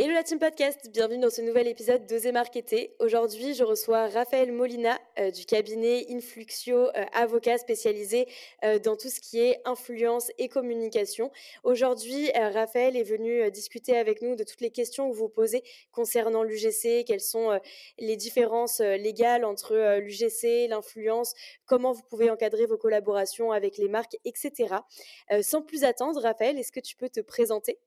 Hello la team podcast, bienvenue dans ce nouvel épisode d'Oser Marketer. Aujourd'hui, je reçois Raphaël Molina euh, du cabinet Influxio, euh, avocat spécialisé euh, dans tout ce qui est influence et communication. Aujourd'hui, Raphaël est venu discuter avec nous de toutes les questions que vous posez concernant l'UGC, quelles sont les différences légales entre l'UGC, l'influence, comment vous pouvez encadrer vos collaborations avec les marques, etc. sans plus attendre, Raphaël, est-ce que tu peux te présenter?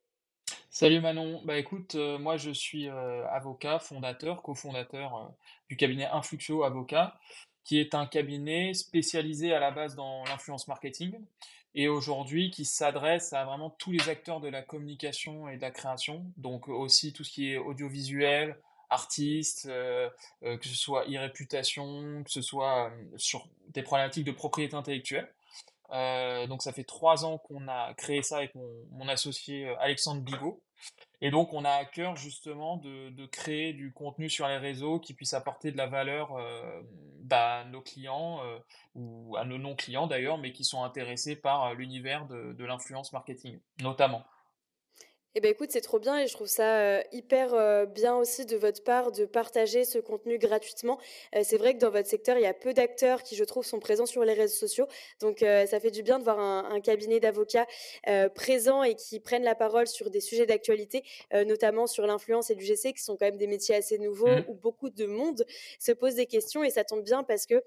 Salut Manon, bah écoute, euh, moi je suis euh, avocat, fondateur, cofondateur euh, du cabinet Influxio Avocat, qui est un cabinet spécialisé à la base dans l'influence marketing et aujourd'hui qui s'adresse à vraiment tous les acteurs de la communication et de la création, donc aussi tout ce qui est audiovisuel, artistes, que ce soit e-réputation, que ce soit sur des problématiques de propriété intellectuelle. Euh, donc ça fait trois ans qu'on a créé ça avec mon, associé euh, Alexandre Bigot. Et donc on a à cœur justement de, créer du contenu sur les réseaux qui puisse apporter de la valeur euh, bah, à nos clients ou à nos non-clients d'ailleurs, mais qui sont intéressés par l'univers de l'influence marketing notamment. Eh ben écoute, c'est trop bien et je trouve ça hyper bien aussi de votre part de partager ce contenu gratuitement. c'est vrai que dans votre secteur, il y a peu d'acteurs qui, je trouve, sont présents sur les réseaux sociaux. Donc, ça fait du bien de voir un, cabinet d'avocats présents et qui prennent la parole sur des sujets d'actualité, notamment sur l'influence et l'UGC, qui sont quand même des métiers assez nouveaux mmh. où beaucoup de monde se pose des questions. Et ça tombe bien parce que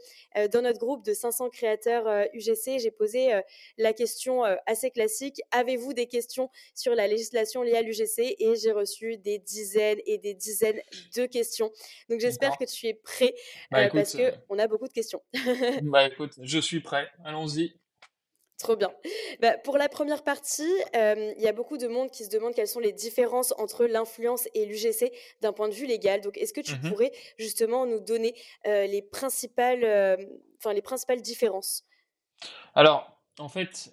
dans notre groupe de 500 créateurs UGC, j'ai posé la question assez classique avez-vous des questions sur la législation liées à l'UGC et j'ai reçu des dizaines et des dizaines de questions. Donc j'espère que tu es prêt bah, euh, parce parce qu'on a beaucoup de questions. bah écoute, je suis prêt. Allons-y. Trop bien. Bah, pour la première partie, euh, il y a beaucoup de monde qui se demande quelles sont les différences entre l'influence et l'UGC d'un point de vue légal. Donc, est-ce que tu mmh pourrais justement nous donner euh, les, principales, enfin les principales différences? Alors, en fait,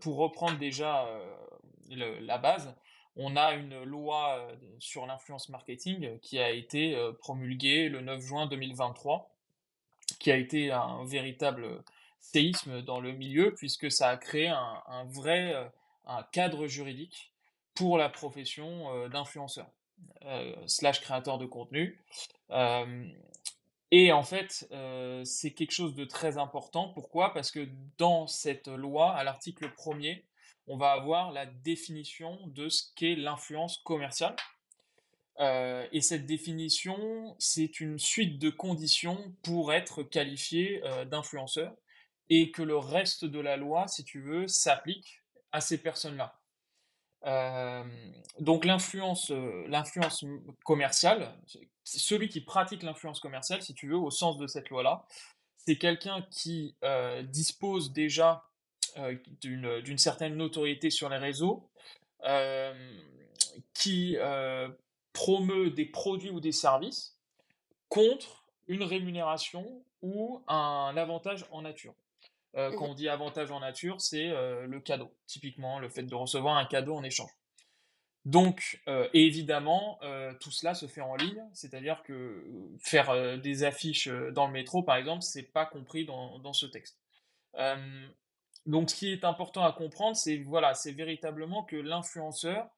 pour reprendre déjà la base, on a une loi euh, sur l'influence marketing qui a été euh, promulguée le 9 juin 2023, qui a été un véritable séisme dans le milieu, puisque ça a créé un, vrai euh, un cadre juridique pour la profession d'influenceur, slash créateur de contenu. et en fait, c'est quelque chose de très important. Pourquoi? Parce que dans cette loi, à l'article 1er, on va avoir la définition de ce qu'est l'influence commerciale. Euh, et cette définition, c'est une suite de conditions pour être qualifié euh, d'influenceur et que le reste de la loi, si tu veux, s'applique à ces personnes-là. Euh, donc l'influence, l'influence commerciale, celui qui pratique l'influence commerciale, si tu veux, au sens de cette loi-là, c'est quelqu'un qui dispose déjà d'une certaine notoriété sur les réseaux, euh, qui euh, promeut des produits ou des services contre une rémunération ou un avantage en nature. Mmh quand on dit avantage en nature, c'est le cadeau, typiquement le fait de recevoir un cadeau en échange. Donc, et évidemment, tout cela se fait en ligne, c'est-à-dire que faire des affiches dans le métro, par exemple, c'est pas compris dans, dans ce texte. Donc, ce qui est important à comprendre, c'est voilà, c'est véritablement que l'influenceur,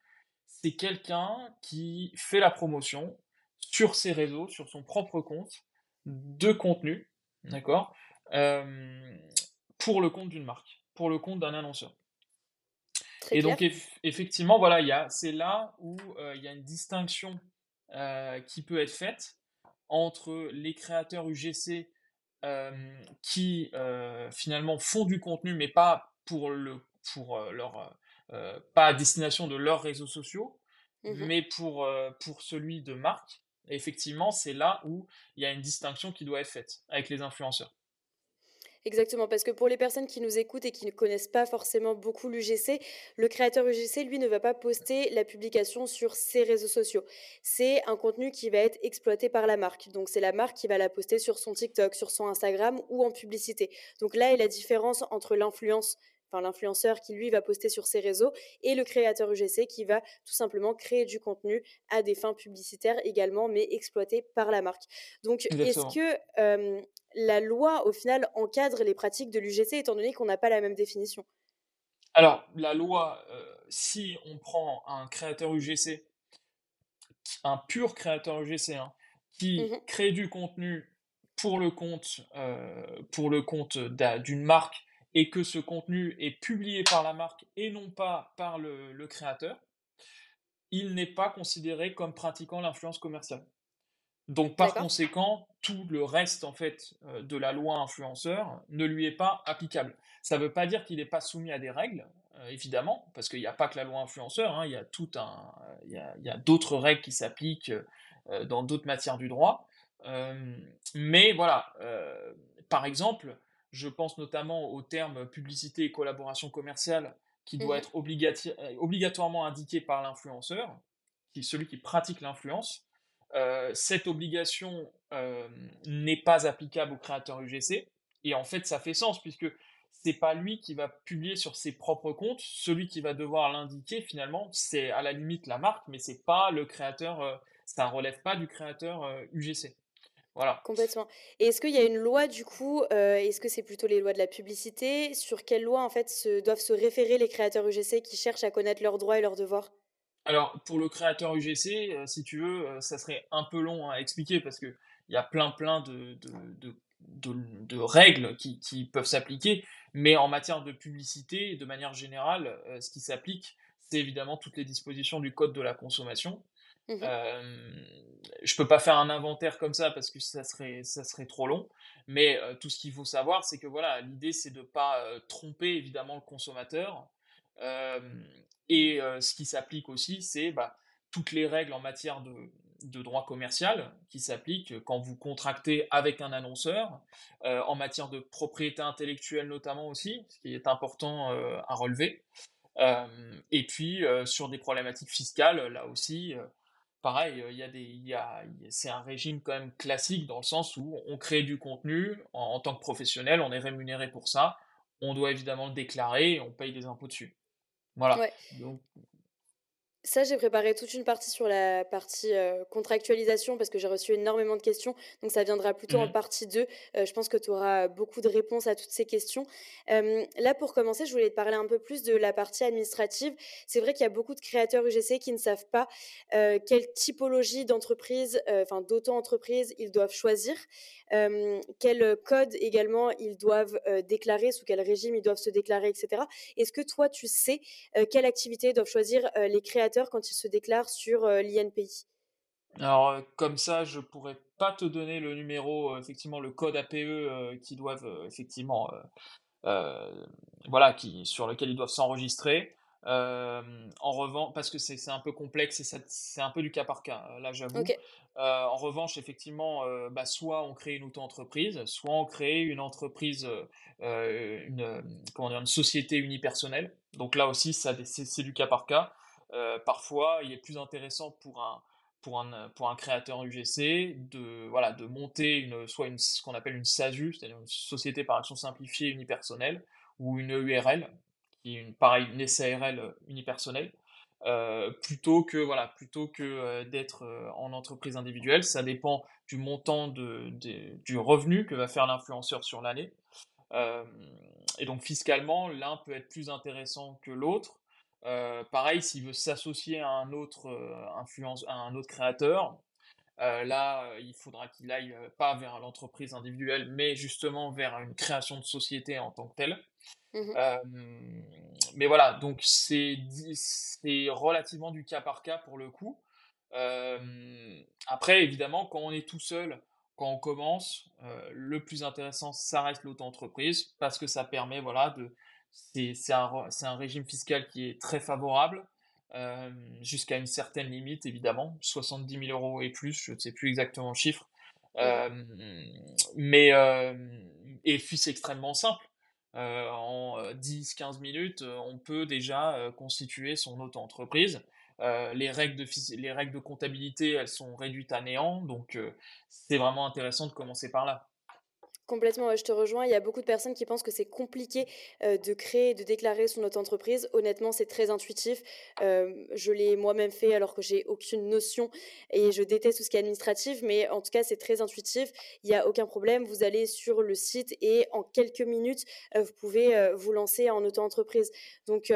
c'est quelqu'un qui fait la promotion sur ses réseaux, sur son propre compte, de contenu, d'accord, euh, pour le compte d'une marque, pour le compte d'un annonceur. Et donc, effectivement, voilà, c'est là où euh, il y a une distinction euh, qui peut être faite entre les créateurs UGC qui finalement font du contenu, mais pas pour le pour leur pas à destination de leurs réseaux sociaux, mmh mais pour pour celui de marque. effectivement, c'est là où il y a une distinction qui doit être faite avec les influenceurs. Exactement, parce que pour les personnes qui nous écoutent et qui ne connaissent pas forcément beaucoup l'UGC, le créateur UGC, lui, ne va pas poster la publication sur ses réseaux sociaux. C'est un contenu qui va être exploité par la marque. Donc, c'est la marque qui va la poster sur son TikTok, sur son Instagram ou en publicité. Donc là est la différence entre l'influence enfin l'influenceur qui lui va poster sur ses réseaux et le créateur UGC qui va tout simplement créer du contenu à des fins publicitaires également, mais exploité par la marque. Donc, est-ce que la loi, au final, encadre les pratiques de l'UGC, étant donné qu'on n'a pas la même définition Alors, la loi, euh, si on prend un créateur UGC, un pur créateur UGC, hein, qui mmh crée du contenu pour le compte, euh, pour le compte d'une marque et que ce contenu est publié par la marque et non pas par le, le créateur, il n'est pas considéré comme pratiquant l'influence commerciale. Donc par conséquent, tout le reste en fait euh, de la loi influenceur ne lui est pas applicable. Ça ne veut pas dire qu'il n'est pas soumis à des règles, euh, évidemment, parce qu'il n'y a pas que la loi influenceur, hein, il y a tout un, il y a, d'autres règles qui s'appliquent euh, dans d'autres matières du droit. mais voilà, par exemple, je pense notamment au terme publicité et collaboration commerciale qui doit mmh être obligatoirement indiqué par l'influenceur, qui est celui qui pratique l'influence. Euh, cette obligation euh, n'est pas applicable au créateur UGC. Et en fait, ça fait sens puisque c'est pas lui qui va publier sur ses propres comptes. Celui qui va devoir l'indiquer, finalement, c'est à la limite la marque, mais c'est pas le créateur. Euh, ça relève pas du créateur UGC. Voilà. Complètement. Et est-ce qu'il y a une loi du coup Est-ce que c'est plutôt les lois de la publicité? Sur quelles lois en fait se, doivent se référer les créateurs UGC qui cherchent à connaître leurs droits et leurs devoirs? Alors, pour le créateur UGC, euh, si tu veux, euh, ça serait un peu long à expliquer parce qu'il y a plein, plein de, de, règles qui, peuvent s'appliquer. Mais en matière de publicité, de manière générale, euh, ce qui s'applique, c'est évidemment toutes les dispositions du Code de la consommation. Mmh je peux pas faire un inventaire comme ça parce que ça serait, ça serait trop long. Mais tout ce qu'il faut savoir, c'est que voilà, l'idée, c'est de ne pas tromper évidemment le consommateur. Et ce qui s'applique aussi, c'est bah, toutes les règles en matière de, droit commercial qui s'appliquent quand vous contractez avec un annonceur, en matière de propriété intellectuelle notamment aussi, ce qui est important à relever. et puis sur des problématiques fiscales, là aussi, pareil, il y a c'est un régime quand même classique dans le sens où on crée du contenu en, en tant que professionnel, on est rémunéré pour ça, on doit évidemment le déclarer on paye des impôts dessus. Voilà. Ouais. Donc, ça, j'ai préparé toute une partie sur la partie contractualisation parce que j'ai reçu énormément de questions. Donc, ça viendra plutôt en mmh partie 2. je pense que tu auras beaucoup de réponses à toutes ces questions. là, pour commencer, je voulais te parler un peu plus de la partie administrative. C'est vrai qu'il y a beaucoup de créateurs UGC qui ne savent pas quelle typologie d'entreprise, enfin d'auto-entreprise, ils doivent choisir, quel code également ils doivent déclarer, sous quel régime ils doivent se déclarer, etc. Est-ce que toi, tu sais quelle activité doivent choisir les créateurs quand ils se déclarent sur l'INPI Alors, comme ça, je pourrais pas te donner le numéro, effectivement, le code APE qui doivent, effectivement, voilà, qui, sur lequel ils doivent s'enregistrer. en revanche, parce que c'est un peu complexe et c'est un peu du cas par cas, là j'avoue. en revanche, effectivement, bah, soit on crée une auto-entreprise, soit on crée une entreprise, une, comment dire, une société unipersonnelle. Donc là aussi, c'est du cas par cas. Euh, parfois, il est plus intéressant pour un, pour un, pour un créateur UGC de, voilà, de monter une, soit une, ce qu'on appelle une SASU, c'est-à-dire une société par action simplifiée unipersonnelle, ou une URL, qui une, pareil, une SARL unipersonnelle, euh, plutôt que, voilà, plutôt que euh, d'être en entreprise individuelle. Ça dépend du montant de, du revenu que va faire l'influenceur sur l'année. et donc fiscalement, l'un peut être plus intéressant que l'autre. Euh, pareil, s'il veut s'associer à un autre euh, influence, à un autre créateur, euh, là, il faudra qu'il aille pas vers l'entreprise individuelle, mais justement vers une création de société en tant que telle. Mmh mais voilà, donc c'est relativement du cas par cas pour le coup. après, évidemment, quand on est tout seul, quand on commence, le plus intéressant, ça reste l'auto-entreprise parce que ça permet voilà, de, c'est un, un, régime fiscal qui est très favorable, euh, jusqu'à une certaine limite, évidemment, 70 000 euros et plus, je ne sais plus exactement le chiffre. Euh, mais, euh, et puis c'est extrêmement simple. en 10-15 minutes, on peut déjà constituer son auto-entreprise. les, règles de, les règles de comptabilité, elles sont réduites à néant, donc c'est vraiment intéressant de commencer par là. Complètement, je te rejoins. Il y a beaucoup de personnes qui pensent que c'est compliqué de créer, de déclarer son auto-entreprise. Honnêtement, c'est très intuitif. je l'ai moi-même fait alors que j'ai aucune notion et je déteste tout ce qui est administratif, mais en tout cas, c'est très intuitif. Il n'y a aucun problème. Vous allez sur le site et en quelques minutes, vous pouvez vous lancer en auto-entreprise. Donc,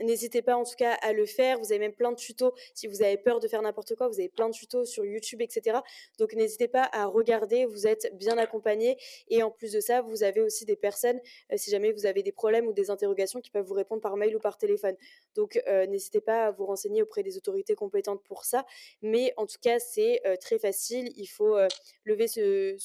n'hésitez pas en tout cas à le faire. Vous avez même plein de tutos. Si vous avez peur de faire n'importe quoi, vous avez plein de tutos sur YouTube, etc. Donc, n'hésitez pas à regarder. Vous êtes bien accompagné et en plus de ça, vous avez aussi des personnes, euh, si jamais vous avez des problèmes ou des interrogations, qui peuvent vous répondre par mail ou par téléphone. Donc, euh, n'hésitez pas à vous renseigner auprès des autorités compétentes pour ça. Mais en tout cas, c'est euh, très facile. Il faut lever ce,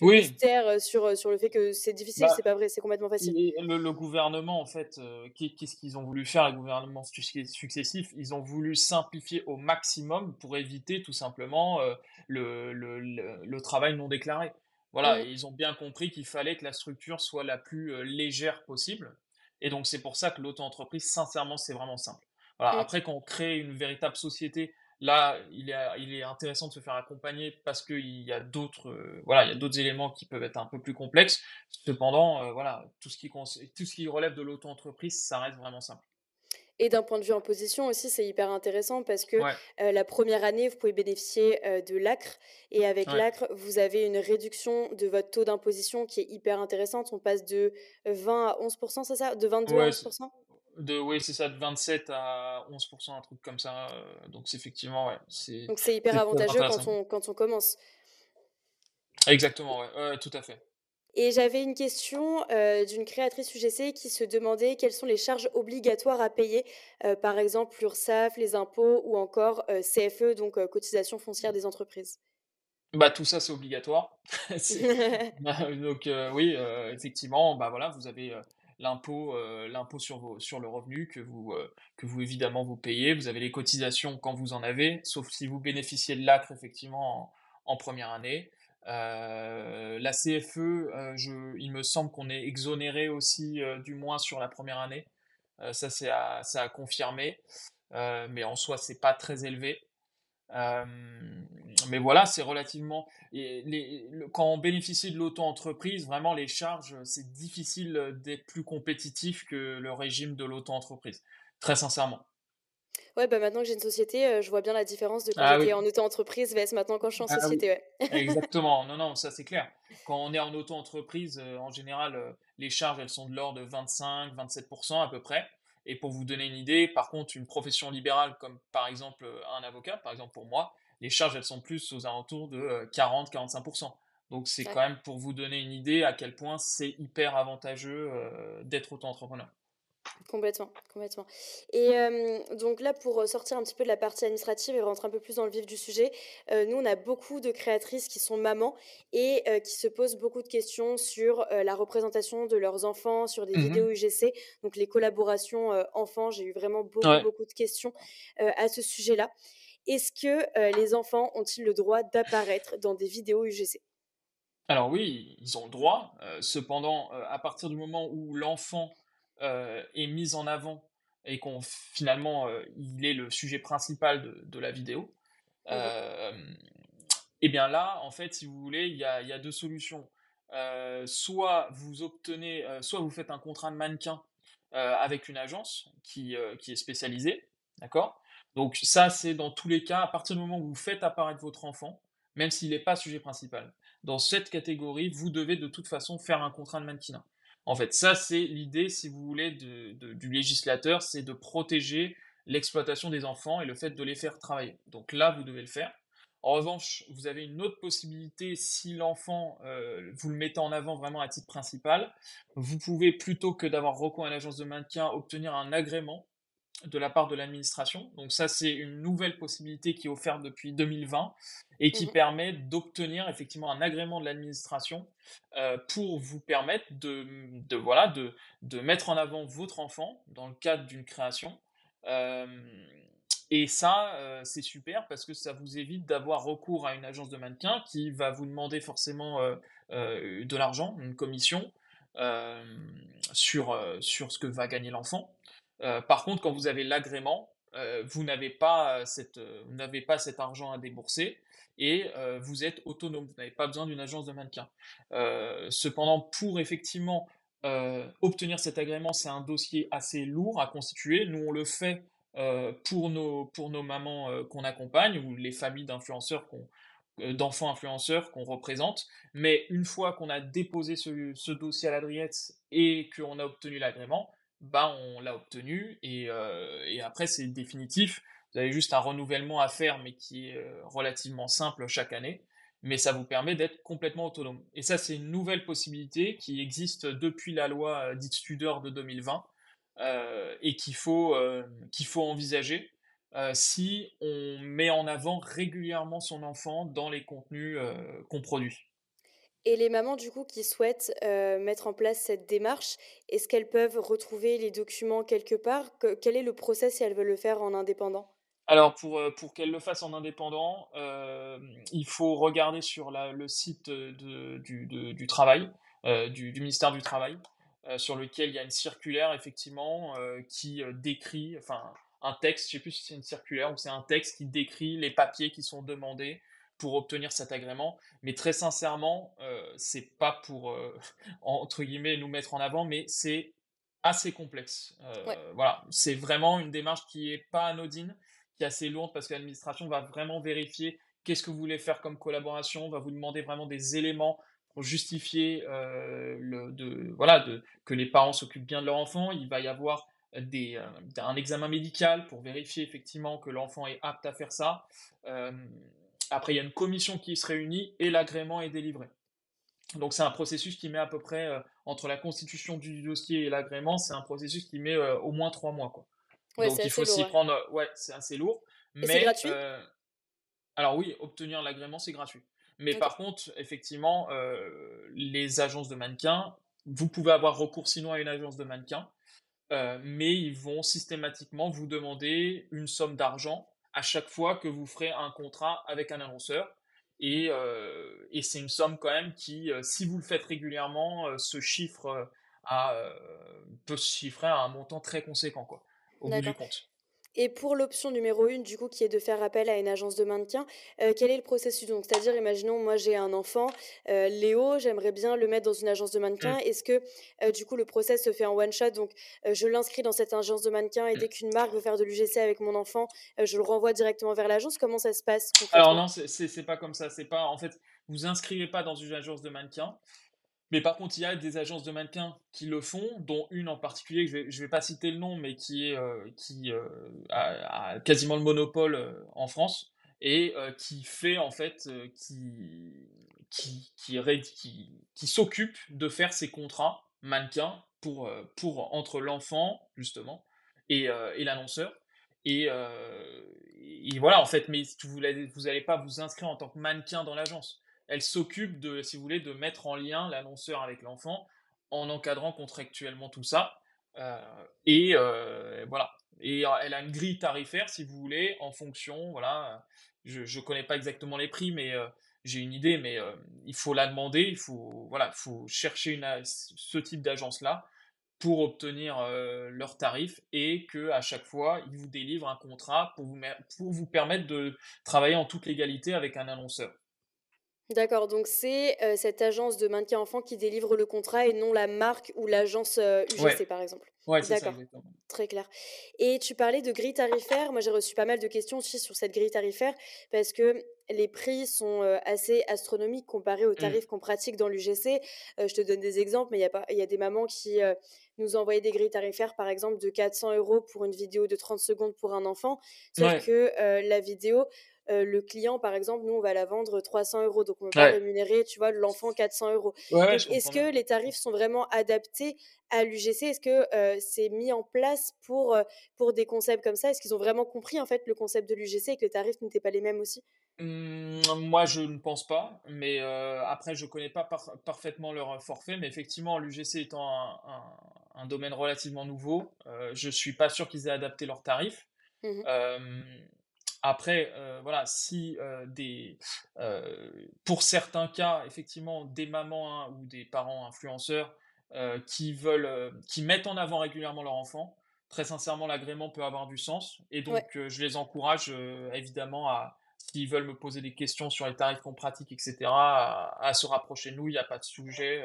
mystère sur, sur le fait que c'est difficile. Bah, c'est pas vrai, c'est complètement facile. Le, le, gouvernement, en fait, qu'est-ce qu'ils ont voulu faire, les gouvernements successifs? Ils ont voulu simplifier au maximum pour éviter tout simplement le, le, le travail non déclaré. Voilà, ils ont bien compris qu'il fallait que la structure soit la plus légère possible. Et donc, c'est pour ça que l'auto-entreprise, sincèrement, c'est vraiment simple. Voilà. Après, quand on crée une véritable société, là, il est, il est intéressant de se faire accompagner parce qu'il y a d'autres voilà, il y a d'autres éléments qui peuvent être un peu plus complexes. Cependant, voilà, tout ce, qui, tout ce qui relève de l'auto-entreprise, ça reste vraiment simple. Et d'un point de vue imposition aussi, c'est hyper intéressant parce que la première année, vous pouvez bénéficier de l'ACRE. Et avec l'ACRE, vous avez une réduction de votre taux d'imposition qui est hyper intéressante. On passe de 20 à 11%, c'est ça? De 22 à 11% de, oui, c'est ça, de 27 à 11%, un truc comme ça. donc, c'est effectivement, ouais. Donc, c'est hyper avantageux quand on, quand on commence. Exactement, ouais, tout à fait. Et j'avais une question euh, d'une créatrice UGC qui se demandait quelles sont les charges obligatoires à payer, euh, par exemple l'URSSAF, les impôts ou encore euh, CFE, donc cotisation foncière des entreprises. Bah, tout ça, c'est obligatoire. Bah, donc, oui, effectivement, bah, voilà, vous avez l'impôt l'impôt sur, sur le revenu que vous, que vous, évidemment, vous payez. Vous avez les cotisations quand vous en avez, sauf si vous bénéficiez de l'ACRE, effectivement, en première année. Euh, la CFE, euh, il me semble qu'on est exonéré aussi, euh, du moins sur la première année. ça, c'est à, à, confirmer. mais en soi, c'est pas très élevé. mais voilà, c'est relativement. Quand on bénéficie de l'auto-entreprise, vraiment, les charges, c'est difficile d'être plus compétitif que le régime de l'auto-entreprise. Très sincèrement. Ouais, bah maintenant que j'ai une société, je vois bien la différence de quand ah j'étais en auto-entreprise vs maintenant quand je suis en ah société. Ouais. Exactement, non, non, ça c'est clair. Quand on est en auto-entreprise, en général, les charges, elles sont de l'ordre de 25-27% à peu près. Et pour vous donner une idée, par contre, une profession libérale comme par exemple un avocat, par exemple pour moi, les charges, elles sont plus aux alentours de 40-45%. Donc c'est quand même pour vous donner une idée à quel point c'est hyper avantageux d'être auto-entrepreneur. Complètement, complètement. Et donc là, pour sortir un petit peu de la partie administrative et rentrer un peu plus dans le vif du sujet, nous, on a beaucoup de créatrices qui sont mamans et qui se posent beaucoup de questions sur la représentation de leurs enfants, sur des mmh vidéos UGC, donc les collaborations enfants. J'ai eu vraiment beaucoup, beaucoup de questions à ce sujet-là. Est-ce que les enfants ont-ils le droit d'apparaître dans des vidéos UGC Alors oui, ils ont le droit. cependant, à partir du moment où l'enfant euh, est mise en avant et qu'on finalement euh, il est le sujet principal de, la vidéo, et euh, eh bien là, en fait, si vous voulez, il y a, deux solutions. soit vous obtenez, soit vous faites un contrat de mannequin avec une agence qui, qui est spécialisée, d'accord? Donc ça, c'est dans tous les cas, à partir du moment où vous faites apparaître votre enfant, même s'il n'est pas sujet principal, dans cette catégorie, vous devez de toute façon faire un contrat de mannequinat. En fait, ça, c'est l'idée, si vous voulez, du législateur, c'est de protéger l'exploitation des enfants et le fait de les faire travailler. Donc là, vous devez le faire. En revanche, vous avez une autre possibilité, si l'enfant, euh, vous le mettez en avant vraiment à titre principal, vous pouvez, plutôt que d'avoir recours à l'agence de maintien, obtenir un agrément de la part de l'administration. Donc ça, c'est une nouvelle possibilité qui est offerte depuis 2020 et qui mmh permet d'obtenir effectivement un agrément de l'administration euh, pour vous permettre de, de voilà, de, de, mettre en avant votre enfant dans le cadre d'une création. Euh, et ça, euh, c'est super parce que ça vous évite d'avoir recours à une agence de mannequin qui va vous demander forcément de l'argent, une commission sur, sur ce que va gagner l'enfant. Par contre, quand vous avez l'agrément, vous n'avez pas, n'avez pas cet argent à débourser et vous êtes autonome, vous n'avez pas besoin d'une agence de mannequin. cependant, pour effectivement obtenir cet agrément, c'est un dossier assez lourd à constituer. Nous, on le fait pour, nos, pour nos mamans qu'on accompagne ou les familles d'influenceurs d'enfants influenceurs qu'on représente. Mais une fois qu'on a déposé ce, dossier à l'adriette et qu'on a obtenu l'agrément, bah on l'a obtenu et, et après c'est définitif. Vous avez juste un renouvellement à faire, mais qui est relativement simple chaque année. Mais ça vous permet d'être complètement autonome. Et ça, c'est une nouvelle possibilité qui existe depuis la loi dite Studor de 2020 et qu'il faut, qu'il faut envisager si on met en avant régulièrement son enfant dans les contenus qu'on produit. Et les mamans, du coup, qui souhaitent mettre en place cette démarche, est-ce qu'elles peuvent retrouver les documents quelque part? Quel est le process si elles veulent le faire en indépendant? Alors, pour, pour qu'elle le fasse en indépendant, il faut regarder sur le site du, travail, du, ministère du Travail, sur lequel il y a une circulaire, effectivement, qui décrit, enfin, un texte, je ne sais plus si c'est une circulaire ou c'est un texte qui décrit les papiers qui sont demandés pour obtenir cet agrément. Mais très sincèrement, c'est pas pour, entre guillemets, nous mettre en avant, mais c'est assez complexe. Voilà, c'est vraiment une démarche qui est pas anodine qui est assez lourde parce que l'administration va vraiment vérifier qu'est-ce que vous voulez faire comme collaboration, va vous demander vraiment des éléments pour justifier euh, le, de, voilà, de, que les parents s'occupent bien de leur enfant. Il va y avoir des, euh, un examen médical pour vérifier effectivement que l'enfant est apte à faire ça. Euh, après, il y a une commission qui se réunit et l'agrément est délivré. Donc c'est un processus qui met à peu près, entre la constitution du dossier et l'agrément, c'est un processus qui met au moins trois mois. Quoi. Donc il faut s'y prendre. Ouais, c'est assez lourd. Mais c'est gratuit? euh, Alors oui, obtenir l'agrément, c'est gratuit. Mais par contre, effectivement, euh, les agences de mannequins, vous pouvez avoir recours sinon à une agence de mannequins, euh, mais ils vont systématiquement vous demander une somme d'argent à chaque fois que vous ferez un contrat avec un annonceur. Et, et c'est une somme quand même qui, si vous le faites régulièrement, se chiffre à, peut se chiffrer à un montant très conséquent. Quoi au bout du compte. Et pour l'option numéro une, du coup, qui est de faire appel à une agence de maintien, euh, quel est le processus? Donc, c'est-à-dire, imaginons, moi, j'ai un enfant, euh, Léo, j'aimerais bien le mettre dans une agence de. Mmh. Est-ce que, euh, du coup, le process se fait en one shot? Donc, je l'inscris dans cette agence de mannequin et dès qu'une marque veut faire de l'UGC avec mon enfant, je le renvoie directement vers l'agence. Comment ça se passe Alors non, c'est pas comme ça. C'est pas, en fait, vous inscrivez pas dans une agence de mannequin. Mais par contre, il y a des agences de mannequins qui le font, dont une en particulier, je ne vais, pas citer le nom, mais qui, est, euh, qui euh, a, quasiment le monopole euh, en France et qui fait en fait, qui, qui, qui, s'occupe de faire ces contrats mannequins pour, pour entre l'enfant, justement, et, et l'annonceur. Et, voilà, en fait, mais vous n'allez pas vous inscrire en tant que mannequin dans l'agence elle s'occupe de, si vous voulez, de mettre en lien l'annonceur avec l'enfant en encadrant contractuellement tout ça. Euh, et euh, voilà. Et elle a une grille tarifaire, si vous voulez, en fonction. Voilà. Je ne connais pas exactement les prix, mais euh, j'ai une idée. Mais il faut la demander. Il faut, voilà, faut chercher ce type d'agence-là pour obtenir leurs tarifs et que à chaque fois ils vous délivrent un contrat pour vous permettre de travailler en toute légalité avec un annonceur. D'accord, donc c'est cette agence de maintien enfant qui délivre le contrat et non la marque ou l'agence UGC par exemple. Ouais, c'est ça, Très clair. Et tu parlais de grille tarifaire. Moi, j'ai reçu pas mal de questions aussi sur cette grille tarifaire parce que les prix sont assez astronomiques comparés aux mmh. tarifs qu'on pratique dans l'UGC. je te donne des exemples, mais il y, a y a des mamans qui nous envoyaient des grilles tarifaires, par exemple, de 400 euros pour une vidéo de 30 secondes pour un enfant. Sauf que la vidéo, le client, par exemple, nous, on va la vendre 300 euros. Donc, on va rémunérer, tu vois, l'enfant 400 euros. Est-ce que les tarifs sont vraiment adaptés à l'UGC Est-ce que c'est mis en place pour, pour des concepts comme ça? Est-ce qu'ils ont vraiment compris, en fait, le concept de l'UGC et que les tarifs n'étaient pas les mêmes aussi? Mmh, moi, je ne pense pas, mais après, je ne connais pas parfaitement leur forfait, mais effectivement, l'UGC étant un, un, domaine relativement nouveau, je ne suis pas sûr qu'ils aient adapté leurs tarifs. Mmh après, voilà, si des, pour certains cas, effectivement, des mamans hein, ou des parents influenceurs qui veulent, qui mettent en avant régulièrement leur enfant, très sincèrement, l'agrément peut avoir du sens. Et donc, je les encourage évidemment à, s'ils veulent me poser des questions sur les tarifs qu'on pratique, etc., à, se rapprocher de nous, il n'y a pas de sujet.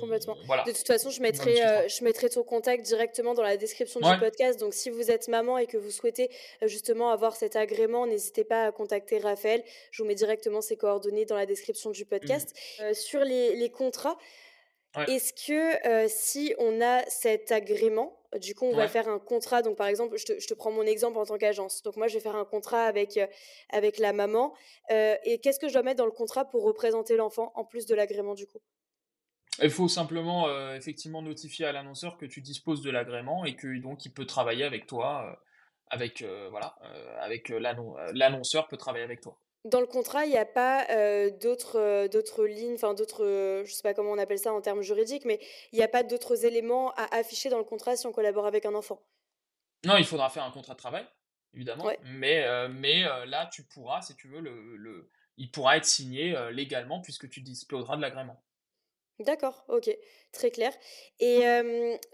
Complètement. De toute façon, je mettrai, euh, je mettrai ton contact directement dans la description du podcast. Donc, si vous êtes maman et que vous souhaitez euh, justement avoir cet agrément, n'hésitez pas à contacter Raphaël. Je vous mets directement ses coordonnées dans la description du podcast. Mmh. Euh, sur les, les contrats, est-ce que si on a cet agrément, du coup, on va faire un contrat. Donc, par exemple, je te, je te prends mon exemple en tant qu'agence. Donc, moi, je vais faire un contrat avec, avec la maman. et qu'est-ce que je dois mettre dans le contrat pour représenter l'enfant en plus de l'agrément, du coup? Il faut simplement euh, effectivement notifier à l'annonceur que tu disposes de l'agrément et que donc il peut travailler avec toi, euh, avec euh, voilà, avec l'annonceur peut travailler avec toi. Dans le contrat, il n'y a pas d'autres d'autres lignes, enfin d'autres, je sais pas comment on appelle ça en termes juridiques, mais il n'y a pas d'autres éléments à afficher dans le contrat si on collabore avec un enfant? Non, il faudra faire un contrat de travail, évidemment. Mais mais là, tu pourras, si tu veux, le, le il pourra être signé légalement puisque tu disposeras de l'agrément. D'accord, OK, très clair et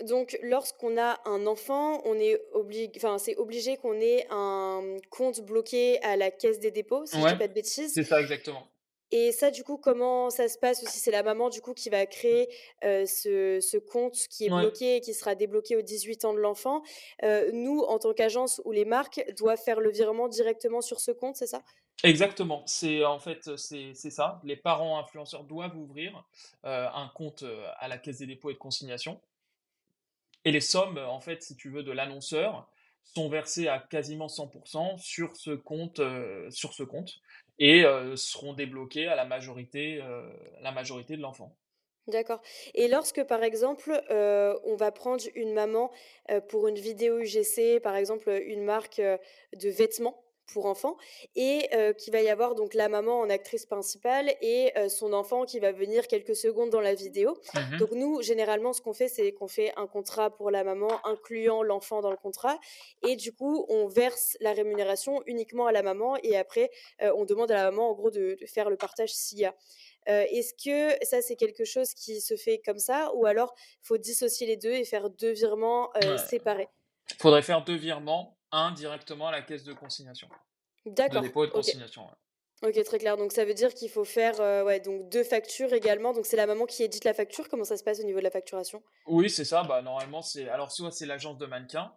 donc lorsqu'on a un enfant, on est obligé, enfin, c'est obligé qu'on ait un compte bloqué à la Caisse des dépôts, si je dis pas de bêtises? c'est ça exactement. Et ça, du coup, comment ça se passe aussi? C'est la maman, du coup, qui va créer, ce ce compte qui est bloqué et qui sera débloqué aux 18 ans de l'enfant. nous, en tant qu'agence ou les marques doivent faire le virement directement sur ce compte, c'est ça? Exactement, c'est en fait, c'est ça. Les parents influenceurs doivent ouvrir, un compte, à la Caisse des dépôts et de consignation et les sommes, en fait, si tu veux, de l'annonceur sont versées à quasiment 100 sur ce compte, sur ce compte et seront débloquées à la majorité, la majorité de l'enfant. D'accord et lorsque, par exemple, on va prendre une maman, pour une vidéo UGC, par exemple, une marque, de vêtements pour enfants et euh, qu'il va y avoir donc la maman en actrice principale et euh, son enfant qui va venir quelques secondes dans la vidéo. Mmh donc nous, généralement, ce qu'on fait, c'est qu'on fait un contrat pour la maman incluant l'enfant dans le contrat et du coup, on verse la rémunération uniquement à la maman et après, euh, on demande à la maman en gros de, faire le partage s'il y a. Est-ce que ça, c'est quelque chose qui se fait comme ça ou alors il faut dissocier les deux et faire deux virements séparés? Il faudrait faire deux virements un directement à la caisse de consignation. D'accord. De dépôt et de consignation. Ok, très clair. Donc ça veut dire qu'il faut faire euh, ouais, donc deux factures également. Donc c'est la maman qui édite la facture. Comment ça se passe au niveau de la facturation? Oui, c'est ça. Bah, normalement, c'est alors soit c'est l'agence de mannequin,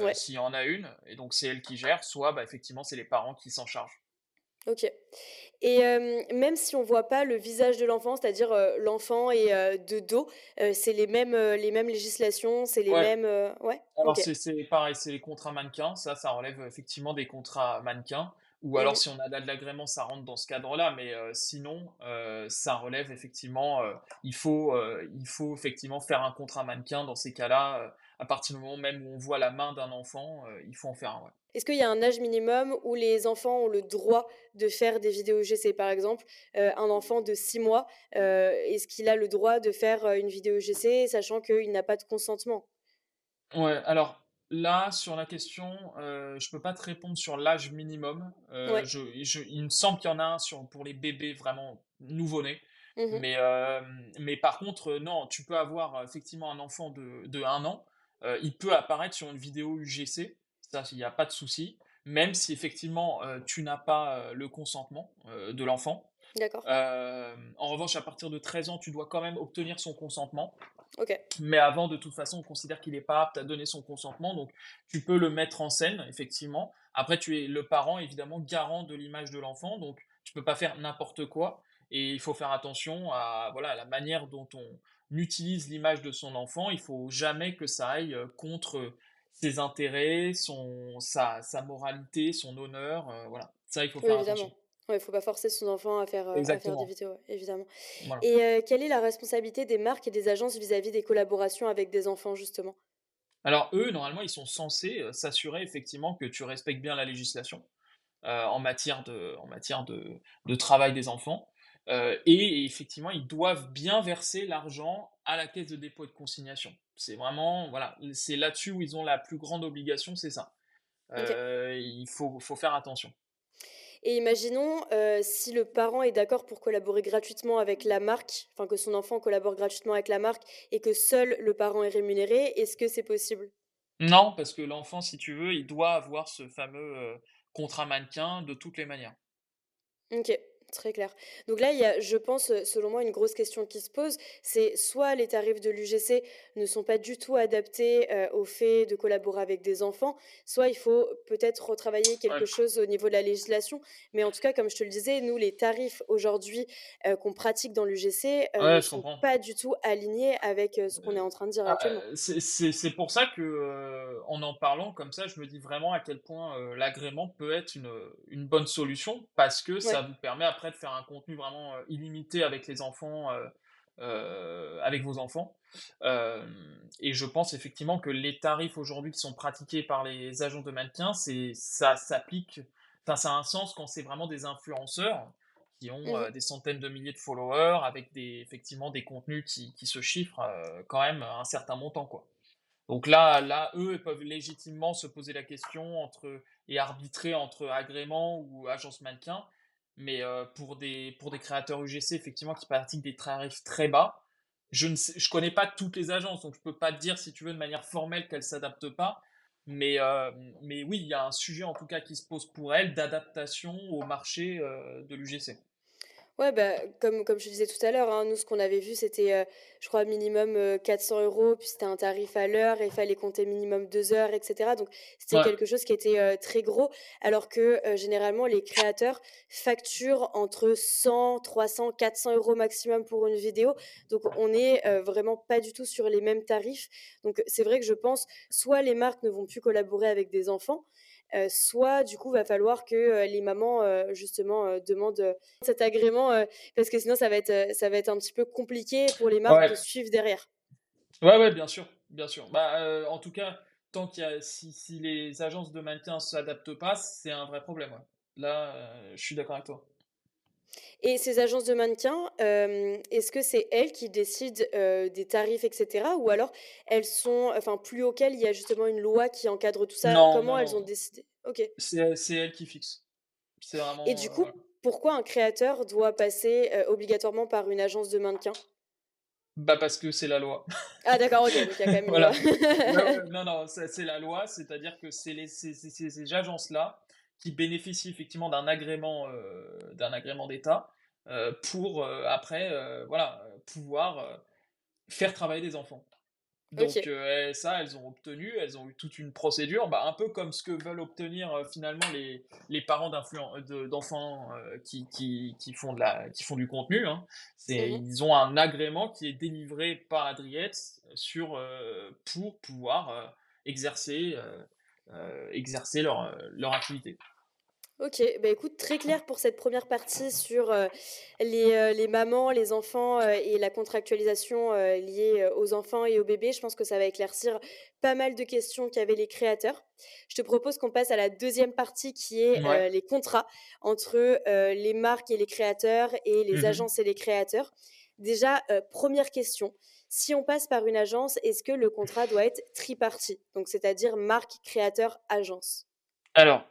euh, s'il y en a une, et donc c'est elle qui gère, soit bah, effectivement c'est les parents qui s'en chargent. Ok. Et même si on voit pas le visage de l'enfant, c'est-à-dire l'enfant est de dos, c'est les mêmes, les mêmes législations, c'est les mêmes. Ouais. Alors c'est pareil, c'est les contrats mannequins. Ça, ça relève effectivement des contrats mannequins. Ou alors, si on a de l'agrément, ça rentre dans ce cadre-là. Mais sinon, ça relève effectivement. il faut, il faut effectivement faire un contrat mannequin dans ces cas-là. À partir du moment même où on voit la main d'un enfant, il faut en faire un. Est-ce qu'il y a un âge minimum où les enfants ont le droit de faire des vidéos GC Par exemple, un enfant de 6 mois, est-ce qu'il a le droit de faire une vidéo GC sachant qu'il n'a pas de consentement? Ouais, alors là, sur la question, je ne peux pas te répondre sur l'âge minimum. il me semble qu'il y en a un sur, pour les bébés vraiment nouveau-nés. Mmh mais, mais par contre, non, tu peux avoir effectivement un enfant de, de 1 an. Il peut apparaître sur une vidéo UGC ça, il n'y a pas de souci, même si effectivement euh, tu n'as pas euh, le consentement euh, de l'enfant. D'accord. en revanche, à partir de 13 ans, tu dois quand même obtenir son consentement. Ok. Mais avant, de toute façon, on considère qu'il n'est pas apte à donner son consentement, donc tu peux le mettre en scène, effectivement. Après, tu es le parent, évidemment, garant de l'image de l'enfant, donc tu peux pas faire n'importe quoi, et il faut faire attention à voilà la manière dont on utilise l'image de son enfant. Il faut jamais que ça aille contre ses intérêts, son, sa, sa moralité, son honneur. Euh, voilà, ça, il faut faire évidemment. attention. Il ne faut pas forcer son enfant à faire, euh, à faire des vidéos, évidemment. Et euh, quelle est la responsabilité des marques et des agences vis-à-vis des collaborations avec des enfants, justement? Alors, eux, normalement, ils sont censés s'assurer effectivement que tu respectes bien la législation en matière, de, en matière de, de travail des enfants. Et effectivement, ils doivent bien verser l'argent à la caisse de dépôt et de consignation. C'est vraiment, voilà, c'est là-dessus où ils ont la plus grande obligation, c'est ça. il faut, faut faire attention. Et imaginons si le parent est d'accord pour collaborer gratuitement avec la marque, enfin que son enfant collabore gratuitement avec la marque et que seul le parent est rémunéré, est-ce que c'est possible? Non, parce que l'enfant, si tu veux, il doit avoir ce fameux contrat mannequin de toutes les manières. Ok. Très clair. Donc là, il y a, je pense, selon moi, une grosse question qui se pose, c'est soit les tarifs de l'UGC ne sont pas du tout adaptés au fait de collaborer avec des enfants, soit il faut peut-être retravailler quelque chose au niveau de la législation. Mais en tout cas, comme je te le disais, nous, les tarifs aujourd'hui qu'on pratique dans l'UGC ne sont pas du tout alignés avec ce qu'on est en train de dire ah, actuellement. c'est pour ça que, en en parlant comme ça, je me dis vraiment à quel point l'agrément peut être une, une, bonne solution parce que ça vous permet après de faire un contenu vraiment euh, illimité avec les enfants, euh, euh, avec vos enfants. et je pense effectivement que les tarifs aujourd'hui qui sont pratiqués par les agents de mannequin, c'est ça s'applique, enfin ça a un sens quand c'est vraiment des influenceurs qui ont mmh des centaines de milliers de followers avec des, effectivement des contenus qui, qui se chiffrent quand même un certain montant quoi. Donc là, là, eux ils peuvent légitimement se poser la question entre et arbitrer entre agrément ou agence mannequin. Mais pour, des, pour des créateurs UGC, effectivement, qui pratiquent des tarifs très bas, je ne connais pas toutes les agences, donc je peux pas te dire, si tu veux, de manière formelle qu'elles s'adaptent pas. Mais, mais oui, il y a un sujet en tout cas qui se pose pour elles d'adaptation au marché de l'UGC. Ouais, bah, comme, comme je disais tout à l'heure, hein, nous, ce qu'on avait vu, c'était, euh, je crois, minimum 400 euh, euros, puis c'était un tarif à l'heure, et il fallait compter minimum deux heures, etc. Donc, c'était quelque chose qui était euh, très gros, alors que généralement, les créateurs facturent entre 100, 300, 400 euros maximum pour une vidéo. Donc, on n'est vraiment pas du tout sur les mêmes tarifs. Donc, c'est vrai que je pense, soit les marques ne vont plus collaborer avec des enfants, soit du coup va falloir que les mamans justement demandent cet agrément parce que sinon ça va être ça va être un petit peu compliqué pour les marques de suivre derrière. Ouais ouais bien sûr bien sûr bah en tout cas tant qu'il y a si, si, les agences de maintien s'adaptent pas c'est un vrai problème là je suis d'accord avec toi. Et ces agences de mannequins, est-ce que c'est elles qui décident des tarifs, etc. Ou alors elles sont, enfin, plus auquel il y a justement une loi qui encadre tout ça? Comment elles ont décidé? Ok. C'est elles qui fixent. Vraiment, Et du coup, pourquoi un créateur doit passer obligatoirement par une agence de mannequins bah parce que c'est la loi. Ah d'accord, ok, donc il y a quand même une loi. non, non, c'est la loi, c'est-à-dire que c'est ces agences-là qui bénéficient effectivement d'un agrément, euh, d'un agrément d'État euh, pour euh, après voilà, pouvoir faire travailler des enfants. Donc ça, elles ont obtenu, elles ont eu toute une procédure, bah, un peu comme ce que veulent obtenir finalement les, les parents d'enfants qui, qui, qui, font de la, qui font du contenu. Hein. C'est, ils ont un agrément qui est délivré par Adriette sur, pour pouvoir exercer exercer leur, euh, leur activité. Ok, bah écoute, très clair pour cette première partie sur euh, les, les, mamans, les enfants et la contractualisation liée aux enfants et aux bébés. Je pense que ça va éclaircir pas mal de questions qu'avaient les créateurs. Je te propose qu'on passe à la deuxième partie qui est les contrats entre les marques et les créateurs et les mmh agences et les créateurs. Déjà, première question, si on passe par une agence, est-ce que le contrat doit être tripartite? Donc, c'est-à-dire marque, créateur, agence Alors,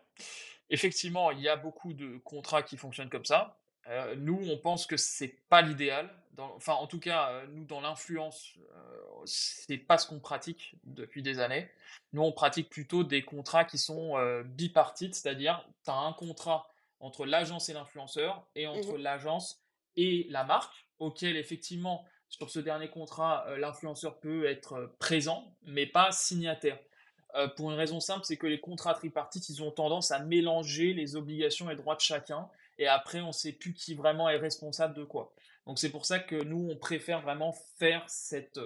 effectivement, il y a beaucoup de contrats qui fonctionnent comme ça. Euh, nous, on pense que c'est pas l'idéal. Enfin, en tout cas, euh, nous, dans l'influence, euh, c'est pas ce qu'on pratique depuis des années. Nous, on pratique plutôt des contrats qui sont bipartites, c'est-à-dire, tu as un contrat entre l'agence et l'influenceur et entre mmh l'agence et la marque, auquel, effectivement, sur ce dernier contrat, euh, l'influenceur peut être euh, présent, mais pas signataire. Euh, pour une raison simple, c'est que les contrats tripartites, ils ont tendance à mélanger les obligations et droits de chacun, et après, on ne sait plus qui vraiment est responsable de quoi. Donc c'est pour ça que nous, on préfère vraiment faire cette,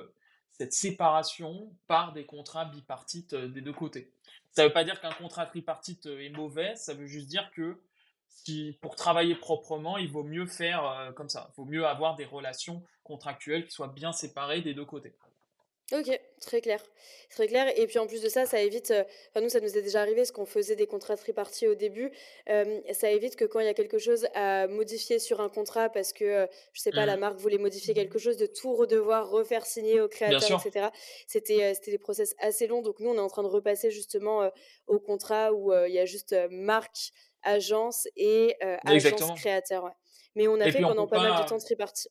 cette séparation par des contrats bipartites des deux côtés. Ça ne veut pas dire qu'un contrat tripartite est mauvais, ça veut juste dire que pour travailler proprement, il vaut mieux faire euh, comme ça. Il vaut mieux avoir des relations contractuelles qui soient bien séparées des deux côtés. OK, très clair. Très clair et puis en plus de ça, ça évite, heu, enfin nous ça nous est déjà arrivé parce qu'on faisait des contrats tripartis au début, hem, ça évite que quand il y a quelque chose à modifier sur un contrat parce que, heu, je sais pas, la Mmh. marque voulait modifier quelque chose, de tout redevoir refaire signer au créateur et sûr, cetera. C'était, c'était des process assez longs donc nous on est en train de repasser justement, au contrat où, il y a juste, marque, agence et heu, agence créateur, ouais. Mais on a Et fait pendant peut pas mal de temps pas tripartis.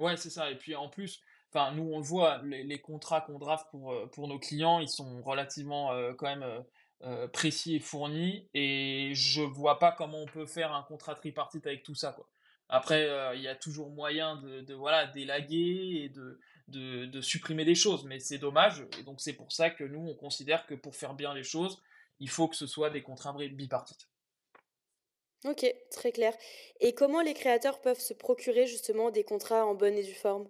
Ouais, c'est ça et puis en plus, enfin nous on le voit, les les contrats qu'on draft pour, pour nos clients, ils sont relativement, quand même, précis et fournis et je vois pas comment on peut faire un contrat tripartite avec tout ça, quoi. Après, il y a toujours moyen de de voilà, d'élaguer et de de de supprimer des choses, mais c'est dommage et donc c'est pour ça que nous, on considère que pour faire bien les choses, il faut que ce soit des contrats bipartites. OK, très clair. Et comment les créateurs peuvent se procurer justement des contrats en bonne et due forme?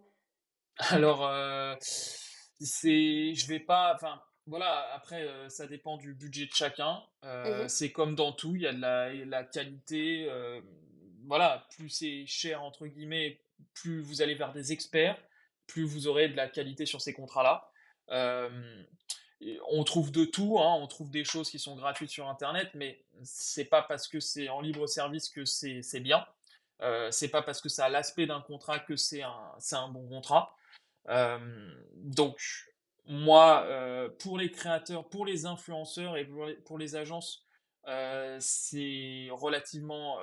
Alors, heu, c'est je vais pas enfin, voilà, après, heu, ça dépend du budget de chacun. Heu, Mmh c'est comme dans tout, il y a de la la qualité, hem, voilà, plus c'est «cher» entre guillemets, plus vous allez vers des experts, plus vous aurez de la qualité sur ces contrats-là. On trouve de tout, hein, on trouve des choses qui sont gratuites sur internet, mais c'est pas parce que c'est en libre service que c'est bien. Heu, c'est pas parce que ça a l'aspect d'un contrat que c'est un un bon contrat. Hem, donc moi, heu, pour les créateurs, pour les influenceurs et pour les pour les agences, heu, c'est relativement,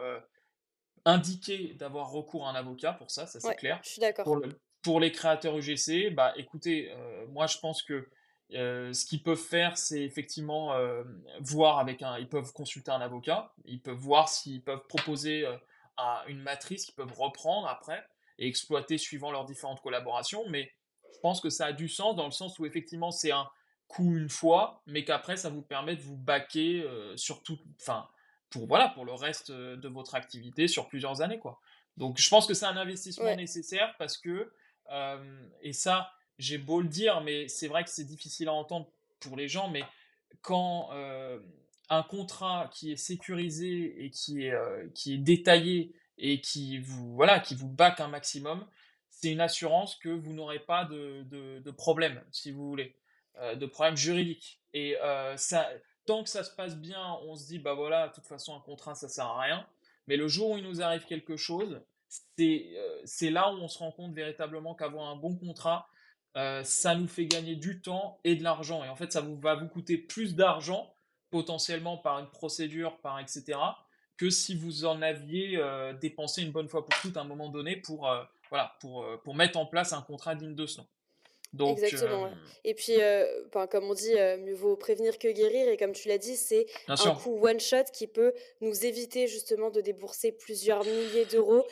indiqué d'avoir recours à un avocat pour ça, ça c'est Ouais, clair. je suis Pour d'accord. le pour les créateurs UGC, bah, écoutez, moi je pense que, heu, ce qu'ils peuvent faire, c'est effectivement, hem, voir avec un ils peuvent consulter un avocat, ils peuvent voir s'ils peuvent proposer, heu, à une matrice qu'ils peuvent reprendre après et exploiter suivant leurs différentes collaborations. Mais je pense que ça a du sens dans le sens où effectivement c'est un coût une fois, mais qu'après ça vous permet de vous baquer, sur tout enfin, pour voilà, pour le reste, de votre activité sur plusieurs années, quoi. Donc je pense que c'est un investissement Ouais, nécessaire parce que, et ça, j'ai beau le dire, mais c'est vrai que c'est difficile à entendre pour les gens, mais quand, hem, un contrat qui est sécurisé et qui est, heu, qui est détaillé et qui vous voilà, vous back un maximum, c'est une assurance que vous n'aurez pas de de de problème, si vous voulez, heu, de problème juridique et ça tant que ça se passe bien, on se dit: «Bah, voilà, de toute façon, un contrat, ça sert à rien». Mais le jour où il nous arrive quelque chose, c'est là où on se rend compte véritablement qu'avoir un bon contrat, heu, ça nous fait gagner du temps et de l'argent et en fait, ça vous va vous coûter plus d'argent, potentiellement par une procédure, par et cetera, que si vous en aviez, heu, dépensé une bonne fois pour toutes à un moment donné pour, heu, voilà, pour, pour mettre en place un contrat digne de ce nom. Donc exactement, hem, Et puis, enfin, comme on dit, heu, mieux vaut prévenir que guérir et comme tu l'as dit, c'est un sûr, coût one shot qui peut nous éviter justement de débourser plusieurs milliers d'euros,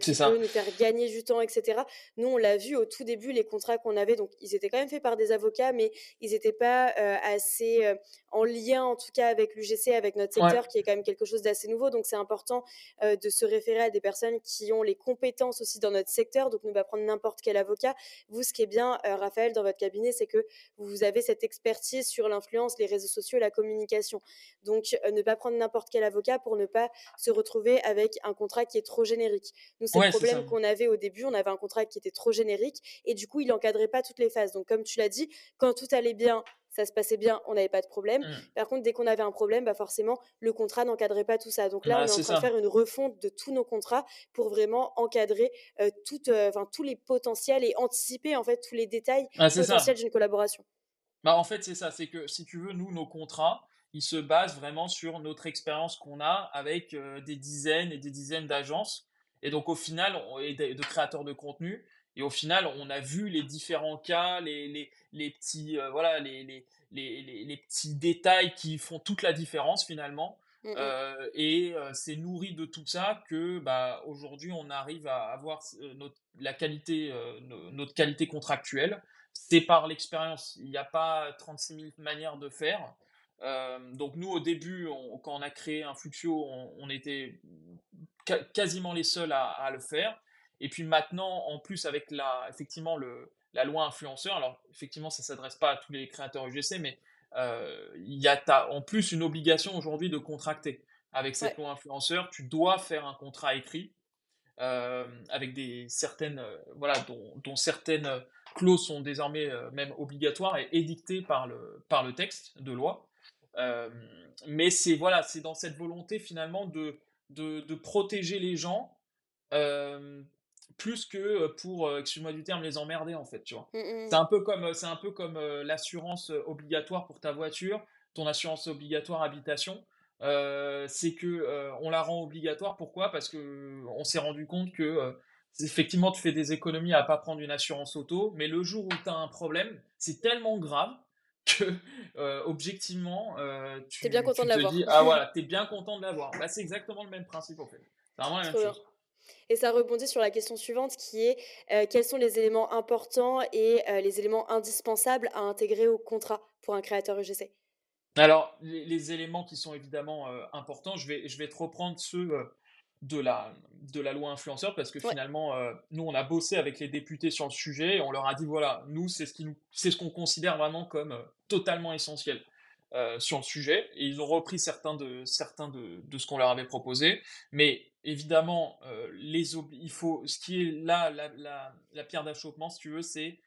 qui peut ça. nous faire gagner du temps et cetera. Nous, on l'a vu au tout début, les contrats qu'on avait, donc ils étaient quand même faits par des avocats, mais ils étaient pas, assez, en lien en tout cas avec l'UGC, avec notre Ouais, secteur qui est quand même quelque chose d'assez nouveau. Donc c'est important, de se référer à des personnes qui ont les compétences aussi dans notre secteur, donc ne pas prendre n'importe quel avocat. Vous, ce qui est bien, Raphaël, dans votre cabinet, c'est que vous avez cette expertise sur l'influence, les réseaux sociaux et la communication. Donc, heu, ne pas prendre n'importe quel avocat pour ne pas se retrouver avec un contrat qui est trop générique. Nous, c'est le ouais, ça. problème qu'on avait au début, on avait un contrat qui était trop générique et du coup, il encadrait pas toutes les phases. Donc comme tu l'as dit, quand tout allait bien, ça se passait bien, on n'avait pas de problème. Mmh. Par contre, dès qu'on avait un problème, bah forcément, le contrat n'encadrait pas tout ça. Donc là, on Bah, est en train de faire une refonte de tous nos contrats pour vraiment encadrer euh, toutes, euh, enfin, tous les potentiels et anticiper en fait tous les détails Ah, potentiels d'une collaboration. Bah, en fait, c'est ça, c'est que si tu veux, nous, nos contrats, ils se basent vraiment sur notre expérience qu'on a avec, heu, des dizaines et des dizaines d'agences et donc au final, on de créateurs de contenu et au final, on a vu les différents cas, les les les petits, heu, voilà, les les les petits détails qui font toute la différence finalement, Mm, mm. heu et heu, c'est nourri de tout ça que, bah, aujourd'hui, on arrive à avoir notre la qualité, notre qualité contractuelle c'est par l'expérience. Il n'y a pas 36 000 manières de faire. Euh, donc nous, au début, on- quand on a créé un Fluxio, on, on était ca- quasiment les seuls à, à le faire. Et puis maintenant, en plus, avec la, effectivement le, la loi influenceur, alors effectivement, ça ne s'adresse pas à tous les créateurs UGC, mais euh, il y a ta- en plus une obligation aujourd'hui de contracter. Avec cette Ouais, loi influenceur, tu dois faire un contrat écrit euh, avec des certaines, euh, voilà, dont, dont certaines clauses sont désormais même obligatoires et édictées par le, par le texte de loi. mais c'est voilà, c'est dans cette volonté finalement de, de, de protéger les gens plus que pour, excuse-moi du terme, les emmerder en fait, tu vois. Mmh, mmh. C'est un peu comme, c'est un peu comme l'assurance obligatoire pour ta voiture, ton assurance obligatoire habitation. c'est que on la rend obligatoire. Pourquoi? Parce que on s'est rendu compte que effectivement tu fais des économies à pas prendre une assurance auto, mais le jour où tu as un problème, c'est tellement grave que objectivement tu, es bien content de l'avoir. Ah voilà, tu es bien content de l'avoir. Bah, c'est exactement le même principe en fait. C'est vraiment la même chose. Et ça rebondit sur la question suivante qui est quels sont les éléments importants et les éléments indispensables à intégrer au contrat pour un créateur UGC Alors, les, éléments qui sont évidemment importants, je vais, je vais te reprendre ceux de, la, de la loi influenceur parce que finalement, nous, on a bossé avec les députés sur le sujet et on leur a dit voilà, nous, c'est ce qu'on ce qu'on considère vraiment comme totalement essentiel. sur le sujet et ils ont repris certains de, certains de, de ce qu'on leur avait proposé. Mais évidemment, les il faut, ce qui est là, la, pierre d'achoppement, si tu veux, c'est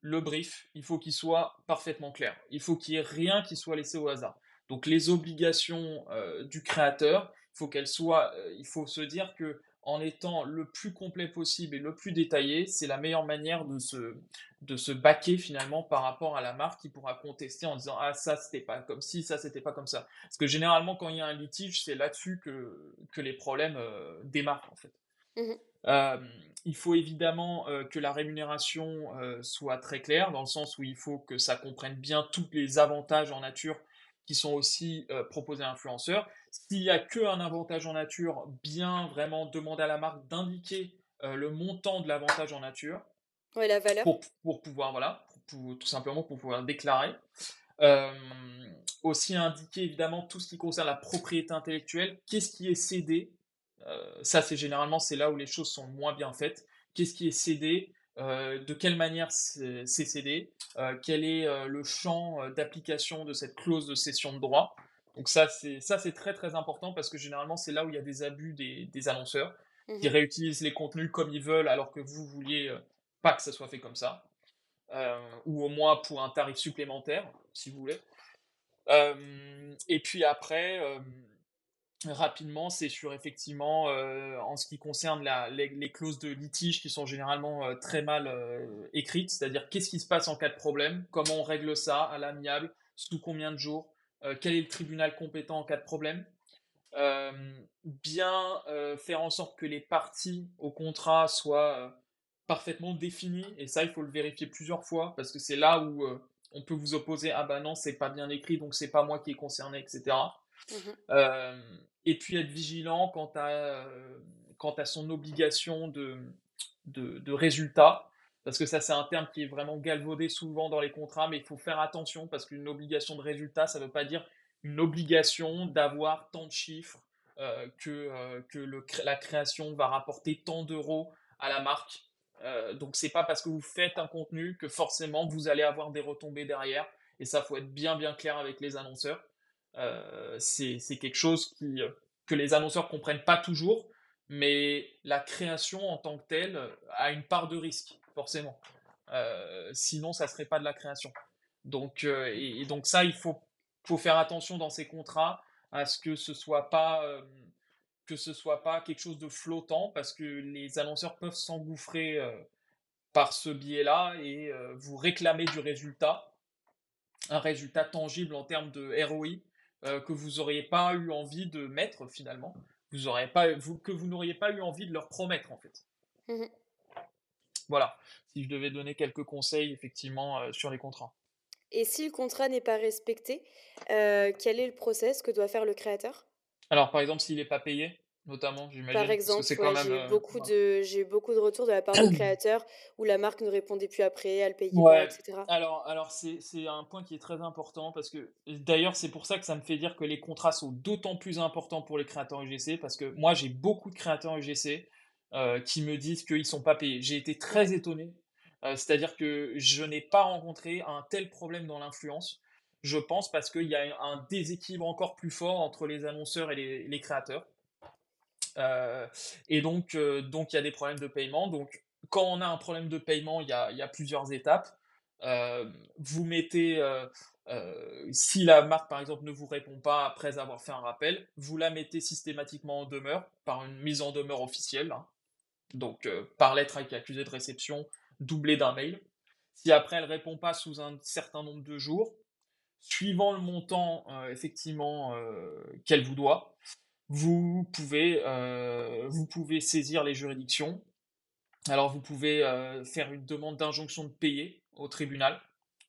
le brief. Il faut qu'il soit parfaitement clair. Il faut qu'il n'y ait rien qui soit laissé au hasard. Donc les obligations du créateur, faut qu'elles soient, il faut se dire que en étant le plus complet possible et le plus détaillé, c'est la meilleure manière de se, de se baquer finalement par rapport à la marque qui pourra contester en disant ah ça c'était pas comme ci, ça c'était pas comme ça. Parce que généralement quand il y a un litige, c'est là-dessus que, que les problèmes euh, démarrent en fait. Mmh euh, il faut évidemment euh, que la rémunération soit très claire, dans le sens où il faut que ça comprenne bien tous les avantages en nature qui sont aussi proposés à l'influenceur. S'il n'y a qu'un avantage en nature, bien vraiment demander à la marque d'indiquer le montant de l'avantage en nature. Oui, la valeur. Pour, pouvoir, voilà, tout simplement pour pouvoir déclarer. aussi indiquer évidemment tout ce qui concerne la propriété intellectuelle, qu'est-ce qui est cédé? ça, c'est généralement c'est là où les choses sont moins bien faites. Qu'est-ce qui est cédé? Euh, de quelle manière c'est cédé, euh, quel est euh, le champ d'application de cette clause de cession de droit. Donc ça, c'est ça c'est très très important parce que généralement c'est là où il y a des abus des, annonceurs qui mmh réutilisent les contenus comme ils veulent alors que vous vouliez pas que ça soit fait comme ça, ou au moins pour un tarif supplémentaire si vous voulez. et puis après, rapidement, c'est sur effectivement, euh, en ce qui concerne la, les, clauses de litige qui sont généralement euh, très mal euh, écrites, c'est-à-dire qu'est-ce qui se passe en cas de problème, comment on règle ça à l'amiable, sous combien de jours, quel est le tribunal compétent en cas de problème? bien faire en sorte que les parties au contrat soient parfaitement définies, et ça il faut le vérifier plusieurs fois, parce que c'est là où on peut vous opposer, ah bah non, c'est pas bien écrit, donc c'est pas moi qui est concerné, etc. Mmh et puis être vigilant quant à, à son obligation de, de, résultat, parce que ça c'est un terme qui est vraiment galvaudé souvent dans les contrats, mais il faut faire attention parce qu'une obligation de résultat, ça ne veut pas dire une obligation d'avoir tant de chiffres, que, que le, la création va rapporter tant d'euros à la marque. Euh, donc c'est pas parce que vous faites un contenu que forcément vous allez avoir des retombées derrière. Et ça faut être bien bien clair avec les annonceurs. Euh, c'est quelque chose qui, euh, que les annonceurs comprennent pas toujours, mais la création en tant que telle a une part de risque, forcément. Euh, sinon, ça serait pas de la création. Donc, et, donc ça, il faut, faut faire attention dans ces contrats à ce que ce soit soit pas quelque chose de flottant, parce que les annonceurs peuvent s'engouffrer par ce biais-là et vous réclamer du résultat, un résultat tangible en termes de ROI, euh, que vous n'auriez pas eu envie de mettre finalement, vous auriez pas, vous, que vous n'auriez pas eu envie de leur promettre en fait. Mmh voilà, si je devais donner quelques conseils effectivement euh, sur les contrats. Et si le contrat n'est pas respecté, euh, quel est le process que doit faire le créateur? Alors par exemple s'il n'est pas payé, notamment, j'imagine. Par exemple, j'ai eu, euh, beaucoup de, j'ai eu beaucoup de retours de la part de créateurs où la marque ne répondait plus après, elle payait pas, etc. Alors, alors c'est, c'est un point qui est très important parce que d'ailleurs, c'est pour ça que ça me fait dire que les contrats sont d'autant plus importants pour les créateurs UGC parce que moi, j'ai beaucoup de créateurs UGC euh, qui me disent qu'ils ne sont pas payés. J'ai été très étonné. Euh, c'est-à-dire que je n'ai pas rencontré un tel problème dans l'influence. Je pense parce qu'il y a un déséquilibre encore plus fort entre les annonceurs et les créateurs. Euh, et donc, euh, donc il y a des problèmes de paiement. Donc, quand on a un problème de paiement, il y a, plusieurs étapes. vous mettez, si la marque par exemple ne vous répond pas après avoir fait un rappel, vous la mettez systématiquement en demeure par une mise en demeure officielle, hein. donc par lettre avec accusé de réception doublée d'un mail. Si après elle répond pas sous un certain nombre de jours, suivant le montant effectivement qu'elle vous doit, vous pouvez, vous pouvez saisir les juridictions. Alors vous pouvez faire une demande d'injonction de payer au tribunal,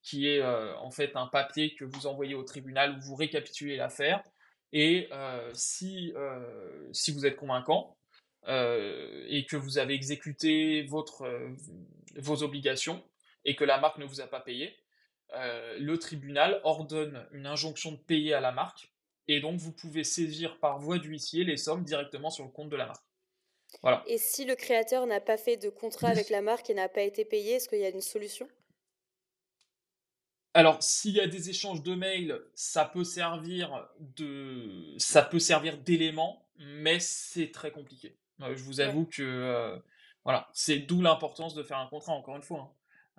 qui est en fait un papier que vous envoyez au tribunal où vous récapitulez l'affaire. Et si, si vous êtes convaincant et que vous avez exécuté votre, vos obligations et que la marque ne vous a pas payé, le tribunal ordonne une injonction de payer à la marque et donc vous pouvez saisir par voie d'huissier les sommes directement sur le compte de la marque. Voilà. Et si le créateur n'a pas fait de contrat avec la marque et n'a pas été payé, est-ce qu'il y a une solution? Alors, s'il y a des échanges de mails, ça peut servir de, ça peut servir d'élément, mais c'est très compliqué. Euh, je vous avoue que, euh, voilà, c'est d'où l'importance de faire un contrat. Encore une fois, hein.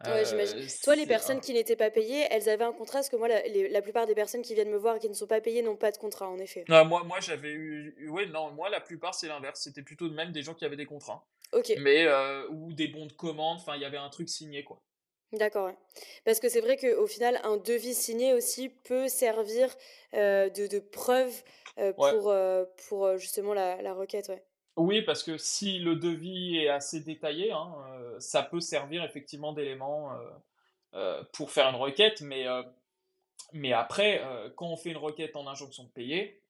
Ouais, j'imagine. Euh, Toi, les personnes qui n'étaient pas payées, elles avaient un contrat, parce que moi, la, la plupart des personnes qui viennent me voir et qui ne sont pas payées n'ont pas de contrat, en effet. moi, moi j'avais eu. Oui, non, moi, la plupart, c'est l'inverse. C'était plutôt même des gens qui avaient des contrats. Ok. Mais, euh, ou des bons de commande, enfin, il y avait un truc signé, quoi. D'accord, Parce que c'est vrai qu'au final, un devis signé aussi peut servir euh, de, de, preuve pour, pour justement la, la requête, ouais. Oui, parce que si le devis est assez détaillé, hein, euh, ça peut servir effectivement d'élément euh, euh, pour faire une requête, mais, mais après, quand on fait une requête en injonction de payer,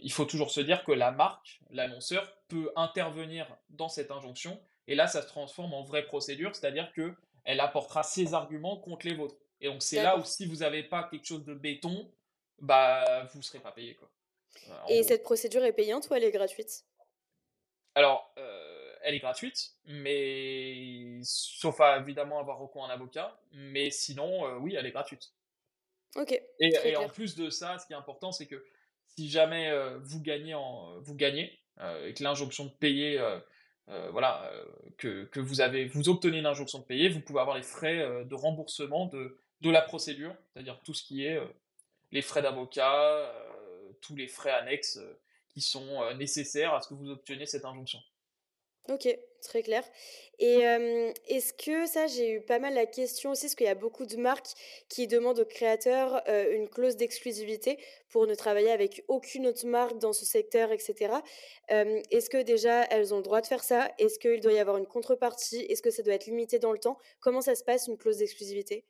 il faut toujours se dire que la marque, l'annonceur, peut intervenir dans cette injonction, et là, ça se transforme en vraie procédure, c'est-à-dire qu'elle apportera ses arguments contre les vôtres. Et donc, c'est là où si vous n'avez pas quelque chose de béton, bah, vous ne serez pas payé. Quoi. et cette procédure est payante ou elle est gratuite? Alors, euh, elle est gratuite, mais sauf à évidemment avoir recours à un avocat. Mais sinon, euh, oui, elle est gratuite. Ok. Et, en plus de ça, ce qui est important, c'est que si jamais euh, vous gagnez, en, vous gagnez avec l'injonction de payer, voilà, que, que, vous avez, vous obtenez une injonction de payer, vous pouvez avoir les frais de remboursement de, de la procédure, c'est-à-dire tout ce qui est les frais d'avocat, tous les frais annexes qui sont euh, nécessaires à ce que vous obteniez cette injonction. Ok, très clair. Et est-ce que ça, j'ai eu pas mal la question aussi, parce qu'il y a beaucoup de marques qui demandent aux créateurs euh, une clause d'exclusivité pour ne travailler avec aucune autre marque dans ce secteur, etc. est-ce que déjà elles ont le droit de faire ça? Est-ce qu'il doit y avoir une contrepartie? Est-ce que ça doit être limité dans le temps? Comment ça se passe une clause d'exclusivité?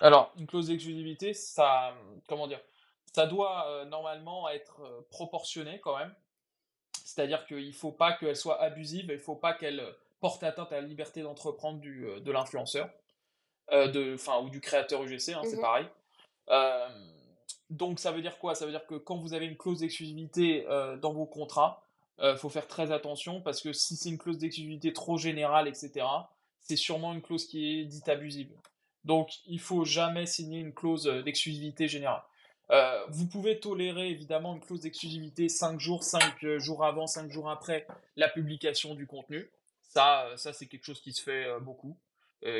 Alors, une clause d'exclusivité, ça, comment dire? Ça doit euh, normalement être euh, proportionné quand même. C'est-à-dire qu'il ne faut pas qu'elle soit abusive, il ne faut pas qu'elle euh, porte atteinte à la liberté d'entreprendre de l'influenceur, ou du créateur UGC, hein, c'est mmh pareil. donc ça veut dire quoi? Ça veut dire que quand vous avez une clause d'exclusivité dans vos contrats, il faut faire très attention parce que si c'est une clause d'exclusivité trop générale, etc., c'est sûrement une clause qui est dite abusive. Donc il faut jamais signer une clause d'exclusivité générale. Euh, vous pouvez tolérer évidemment une clause d'exclusivité 5 jours, 5 euh, jours avant, 5 jours après la publication du contenu. Ça, euh, ça c'est quelque chose qui se fait beaucoup,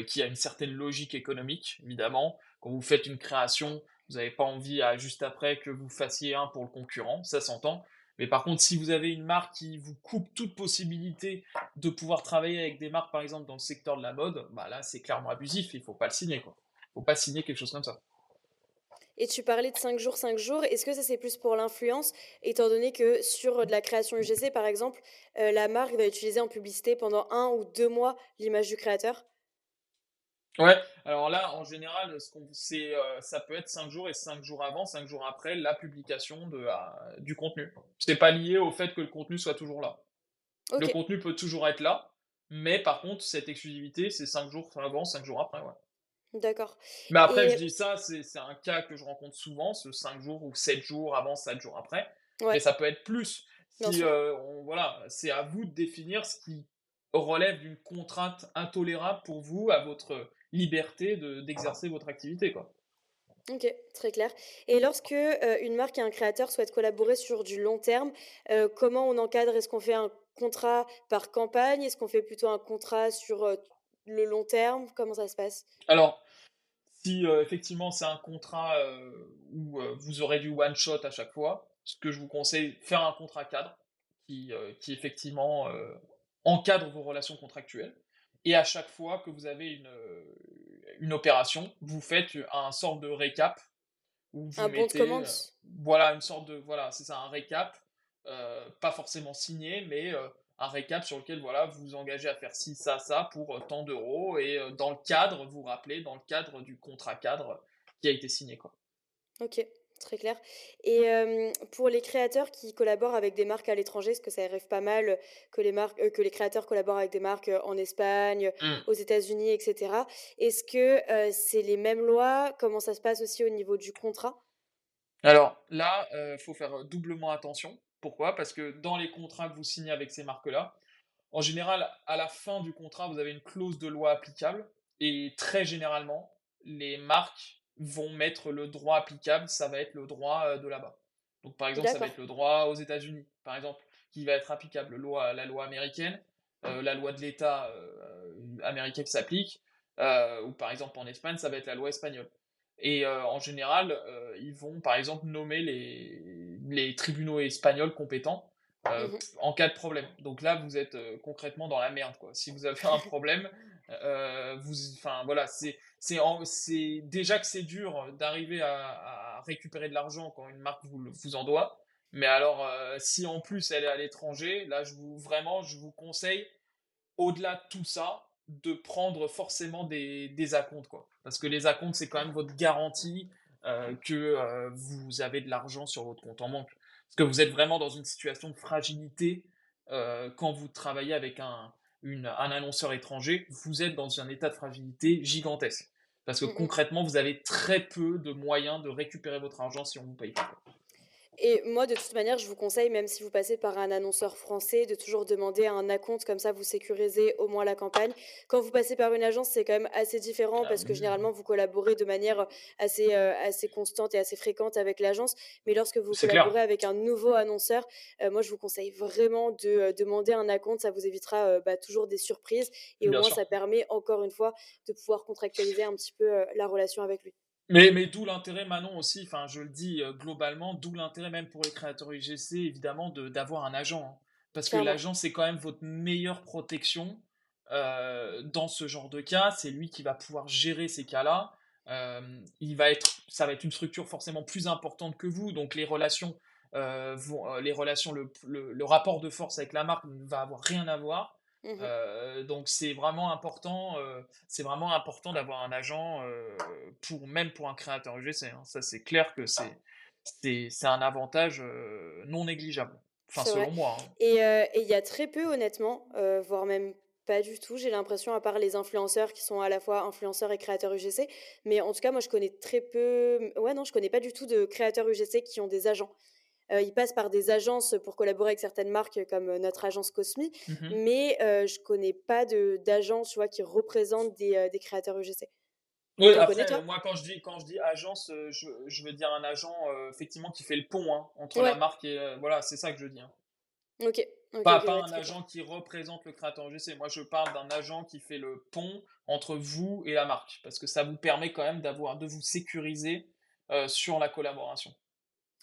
qui a une certaine logique économique, évidemment. Quand vous faites une création, vous n'avez pas envie à, juste après que vous fassiez un pour le concurrent, ça s'entend. Mais par contre, si vous avez une marque qui vous coupe toute possibilité de pouvoir travailler avec des marques, par exemple, dans le secteur de la mode, bah là, c'est clairement abusif, il ne faut pas le signer. Il ne faut pas signer quelque chose comme ça. Et tu parlais de 5 jours, 5 jours. Est-ce que ça, c'est plus pour l'influence, étant donné que sur de la création UGC, par exemple, euh, la marque va utiliser en publicité pendant un ou deux mois l'image du créateur? Ouais, alors là, en général, ce qu'on, c'est, euh, ça peut être 5 jours et 5 jours avant, 5 jours après la publication de, du contenu. C'est pas lié au fait que le contenu soit toujours là. Le contenu peut toujours être là, mais par contre, cette exclusivité, c'est 5 jours avant, 5 jours après. Ouais. D'accord. Mais après, je dis ça, c'est un cas que je rencontre souvent, ce 5 jours ou 7 jours avant, 7 jours après. Mais ça peut être plus. Si, euh, voilà, c'est à vous de définir ce qui relève d'une contrainte intolérable pour vous à votre liberté d'exercer votre activité. Quoi. Ok, très clair. Et lorsque euh, une marque et un créateur souhaitent collaborer sur du long terme, euh, comment on encadre? Est-ce qu'on fait un contrat par campagne? Est-ce qu'on fait plutôt un contrat sur le long terme? Comment ça se passe? Alors, si euh, effectivement c'est un contrat euh, où euh, vous aurez du one shot à chaque fois, ce que je vous conseille, faire un contrat cadre qui, qui effectivement encadre vos relations contractuelles. Et à chaque fois que vous avez une, une opération, vous faites un sorte de récap où vous Un bon de mettez, commande? euh, voilà, une sorte de, voilà, c'est ça, un récap, pas forcément signé, mais un récap sur lequel, voilà, vous vous engagez à faire ci, ça, ça pour euh, tant d'euros, et euh, dans le cadre, vous vous rappelez, dans le cadre du contrat cadre qui a été signé, quoi. Ok, très clair. Et euh, pour les créateurs qui collaborent avec des marques à l'étranger, parce que ça arrive pas mal que les marques, euh, que les créateurs collaborent avec des marques en Espagne, Mm. aux États-Unis, etc. Est-ce que euh, c'est les mêmes lois? Comment ça se passe aussi au niveau du contrat? Alors là, il faut faire doublement attention. Pourquoi? Parce que dans les contrats que vous signez avec ces marques-là, en général, à la fin du contrat, vous avez une clause de loi applicable et très généralement, les marques vont mettre le droit applicable, ça va être le droit euh, de là-bas. Donc par exemple, ça va être le droit aux États-Unis, par exemple, qui va être applicable, loi, la loi américaine, euh, la loi de l'État euh, américain qui s'applique, euh, ou par exemple en Espagne, ça va être la loi espagnole. Et en général, ils vont par exemple nommer les, les tribunaux espagnols compétents euh, Mhm. en cas de problème. Donc là, vous êtes euh, concrètement dans la merde, quoi. Si vous avez un problème, euh, vous, voilà, c'est, c'est, c'est déjà que c'est dur d'arriver à, à récupérer de l'argent quand une marque vous, vous en doit. Mais alors, si en plus elle est à l'étranger, là, je vous vraiment, je vous conseille au-delà de tout ça, de prendre forcément des, des acomptes, quoi. Parce que les acomptes, c'est quand même votre garantie euh, que euh, vous avez de l'argent sur votre compte en banque. Parce que vous êtes vraiment dans une situation de fragilité euh, quand vous travaillez avec un, une- un annonceur étranger, vous êtes dans un état de fragilité gigantesque. Parce que Mhm. concrètement, vous avez très peu de moyens de récupérer votre argent si on vous paye pas. Et moi, de toute manière, je vous conseille, même si vous passez par un annonceur français, de toujours demander un acompte, comme ça vous sécurisez au moins la campagne. Quand vous passez par une agence, c'est quand même assez différent parce que généralement, vous collaborez de manière assez, euh, assez constante et assez fréquente avec l'agence. Mais lorsque vous clair. collaborez avec un nouveau annonceur, euh, moi, je vous conseille vraiment de euh, demander un acompte. Ça vous évitera bah, toujours des surprises et au moins, sûr. ça permet, encore une fois, de pouvoir contractualiser un petit peu la relation avec lui. Mais, mais d'où l'intérêt, Manon, aussi, enfin, je le dis euh, globalement, d'où l'intérêt même pour les créateurs UGC, évidemment, de, d'avoir un agent. hein. Parce que l'agent, c'est quand même votre meilleure protection euh, dans ce genre de cas. C'est lui qui va pouvoir gérer ces cas-là. Euh, il va être, ça va être une structure forcément plus importante que vous, donc les relations, vont, les relations, le, le, le rapport de force avec la marque ne va avoir rien à voir. Mhm. Euh, donc c'est vraiment important, euh, c'est vraiment important d'avoir un agent euh, pour même pour un créateur UGC. hein. Ça c'est clair que c'est c'est c'est un avantage non négligeable. Enfin vrai. selon moi. hein. Et il y a très peu, honnêtement, voire même pas du tout, j'ai l'impression, à part les influenceurs qui sont à la fois influenceurs et créateurs UGC. Mais en tout cas, moi, je connais très peu. Ouais, non, je connais pas du tout de créateurs UGC qui ont des agents. Euh, ils passent par des agences pour collaborer avec certaines marques comme euh, notre agence Cosmi, Mhm. mais euh, je connais pas d'agence, tu vois, qui représentent des, euh, des créateurs UGC. Oui, T'en connais, après, euh, moi, quand je dis, quand je dis agence, euh, je, je veux dire un agent, euh, effectivement, qui fait le pont, hein, entre la marque et... euh, voilà, c'est ça que je dis. hein. Pas, un agent qui représente le créateur UGC. Moi, je parle d'un agent qui fait le pont entre vous et la marque. Parce que ça vous permet quand même d'avoir, de vous sécuriser euh, sur la collaboration.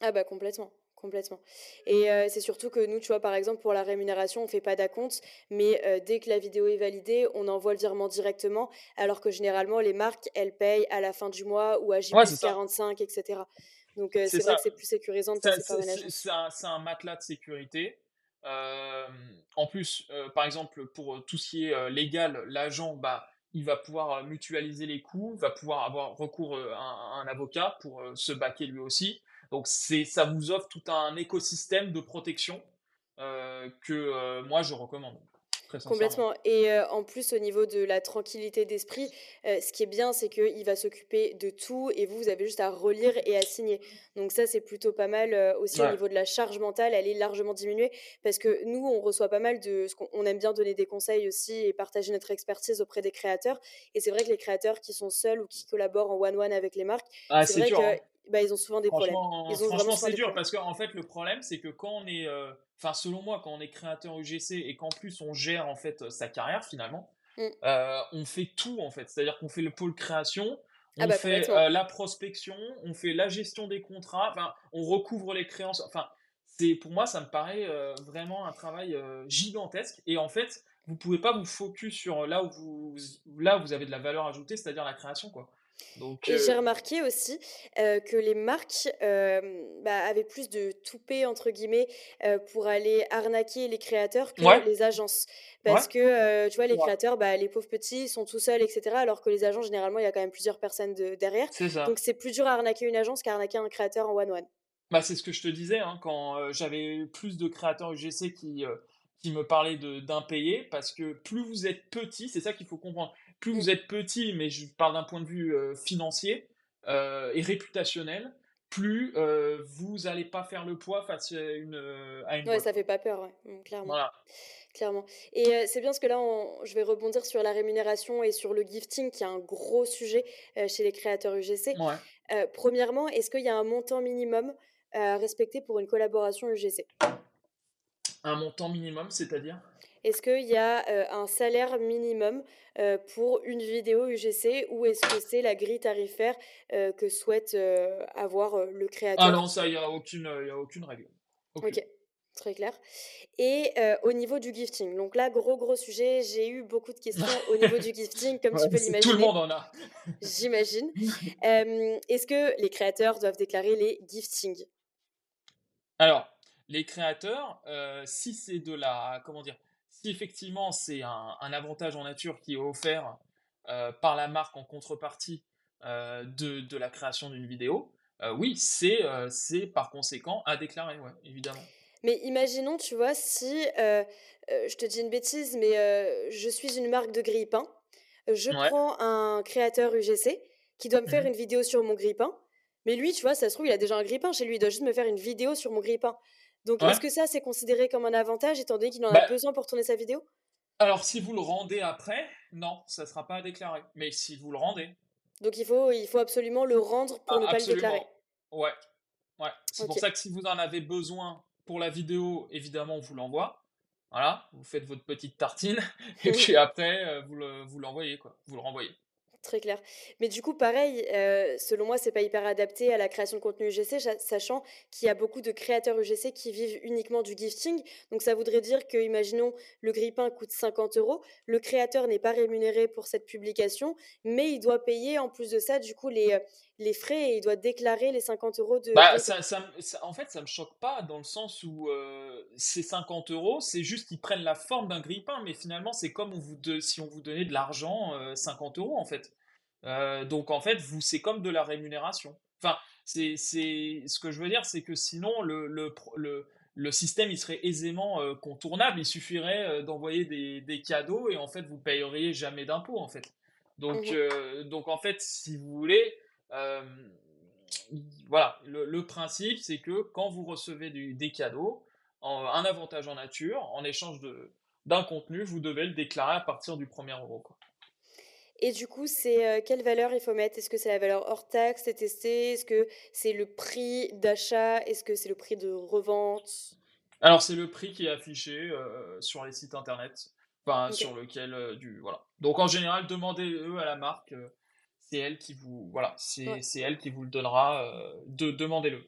Ah bah complètement, complètement. Et euh, c'est surtout que nous, tu vois, par exemple, pour la rémunération, on fait pas d'acompte, mais euh, dès que la vidéo est validée, on envoie le virement directement, alors que généralement, les marques, elles payent à la fin du mois ou à J Ouais, plus c'est ça. 45, etc. Donc euh, C'est vrai que c'est plus sécurisant de Ça- passer par C'est un, matelas de sécurité. En plus, par exemple, pour tout ce qui est légal, l'agent, bah, il va pouvoir mutualiser les coûts, va pouvoir avoir recours à un, à un avocat pour se baquer lui aussi. Donc, c'est, ça vous offre tout un écosystème de protection euh, que euh, moi je recommande. Complètement. Et en plus, au niveau de la tranquillité d'esprit, ce qui est bien, c'est qu'il va s'occuper de tout et vous, vous avez juste à relire et à signer. Donc ça, c'est plutôt pas mal aussi au niveau de la charge mentale, elle est largement diminuée parce que nous, on reçoit pas mal de... ce qu'on aime bien donner des conseils aussi et partager notre expertise auprès des créateurs. Et c'est vrai que les créateurs qui sont seuls ou qui collaborent en one-one avec les marques, ah, c'est vrai dur, hein. Bah, ils ont souvent des problèmes. Ils ont franchement, c'est dur parce qu'en en fait, le problème, c'est que quand on est enfin selon moi, quand on est créateur UGC et qu'en plus on gère en fait sa carrière finalement, mmh. on fait tout en fait. C'est-à-dire qu'on fait le pôle création, ah on bah, fait la prospection, on fait la gestion des contrats, enfin on recouvre les créances. Enfin, c'est pour moi ça me paraît vraiment un travail gigantesque et en fait vous pouvez pas vous focus sur là où vous là où vous avez de la valeur ajoutée, c'est-à-dire la création quoi et j'ai remarqué aussi que les marques bah, avaient plus de toupet, entre guillemets, pour aller arnaquer les créateurs que les agences. Parce que, tu vois, les créateurs, bah, les pauvres petits sont tout seuls, etc. Alors que les agents, généralement, il y a quand même plusieurs personnes derrière. Donc c'est plus dur à arnaquer une agence qu'à arnaquer un créateur en one-one. Bah, c'est ce que je te disais, hein, quand j'avais plus de créateurs UGC qui, qui me parlaient d'impayés, parce que plus vous êtes petit, c'est ça qu'il faut comprendre, plus vous êtes petit, mais je parle d'un point de vue financier et réputationnel, plus vous n'allez pas faire le poids face à une. À une ouais, ça fait pas peur, mmh, clairement. Voilà. Clairement. Et c'est bien parce que là, je vais rebondir sur la rémunération et sur le gifting, qui est un gros sujet chez les créateurs UGC. premièrement, est-ce qu'il y a un montant minimum à respecter pour une collaboration UGC Un montant minimum, c'est-à-dire? Est-ce qu'il y a un salaire minimum pour une vidéo UGC ou est-ce que c'est la grille tarifaire que souhaite avoir le créateur? Ah non, ça, il n'y a, aucune, a aucune règle. Ok, très clair. Et au niveau du gifting, donc là, gros, gros sujet, j'ai eu beaucoup de questions au niveau du gifting, comme tu peux l'imaginer. Tout le monde en a. J'imagine. est-ce que les créateurs doivent déclarer les giftings? Alors, les créateurs, si c'est de la, comment dire, si effectivement c'est un, avantage en nature qui est offert euh, par la marque en contrepartie euh, de, la création d'une vidéo, euh, oui, c'est par conséquent à déclarer, ouais, évidemment. Mais imaginons, tu vois, si, je te dis une bêtise, mais je suis une marque de grille-pain, je prends un créateur UGC qui doit me faire mmh une vidéo sur mon grille-pain, mais lui, tu vois, ça se trouve, il a déjà un grille-pain chez lui, il doit juste me faire une vidéo sur mon grille-pain. Donc, est-ce que ça, c'est considéré comme un avantage étant donné qu'il en a bah besoin pour tourner sa vidéo? Alors, si vous le rendez après, non, ça ne sera pas déclaré. Mais si vous le rendez. Donc, il faut, il faut absolument le rendre pour ne pas le déclarer? Ouais. ouais. C'est pour ça que si vous en avez besoin pour la vidéo, évidemment, on vous l'envoie. Voilà, vous faites votre petite tartine et puis après, euh, vous l'envoyez, quoi. Vous le renvoyez. Très clair. Mais du coup, pareil, euh, selon moi, c'est pas hyper adapté à la création de contenu UGC, sachant qu'il y a beaucoup de créateurs UGC qui vivent uniquement du gifting. Donc, ça voudrait dire que, imaginons, le grippin coûte 50 euros, le créateur n'est pas rémunéré pour cette publication, mais il doit payer en plus de ça, du coup, les, euh, les frais et il doit déclarer les 50 euros de. Bah, ça, ça, en fait, ça me choque pas dans le sens où euh, ces 50 euros, c'est juste qu'ils prennent la forme d'un grippin, mais finalement, c'est comme on vous si on vous donnait de l'argent, 50 euros en fait. Euh, donc en fait, vous, c'est comme de la rémunération. Enfin, c'est, ce que je veux dire, c'est que sinon, le, le, le, système, il serait aisément euh, contournable. Il suffirait euh, d'envoyer des, des, cadeaux et en fait, vous payeriez jamais d'impôts, en fait. Donc, mmh donc en fait, si vous voulez, voilà, le, principe, c'est que quand vous recevez des cadeaux, un avantage en nature, en échange d'un contenu, vous devez le déclarer à partir du premier euro. Quoi. Et du coup, c'est quelle valeur il faut mettre? Est-ce que c'est la valeur hors taxe, TTC Est-ce que c'est le prix d'achat? Est-ce que c'est le prix de revente? Alors, c'est le prix qui est affiché sur les sites internet, enfin, sur lequel du voilà. Donc, en général, demandez-le à la marque. C'est elle qui vous voilà, c'est elle qui vous le donnera. de demandez-le.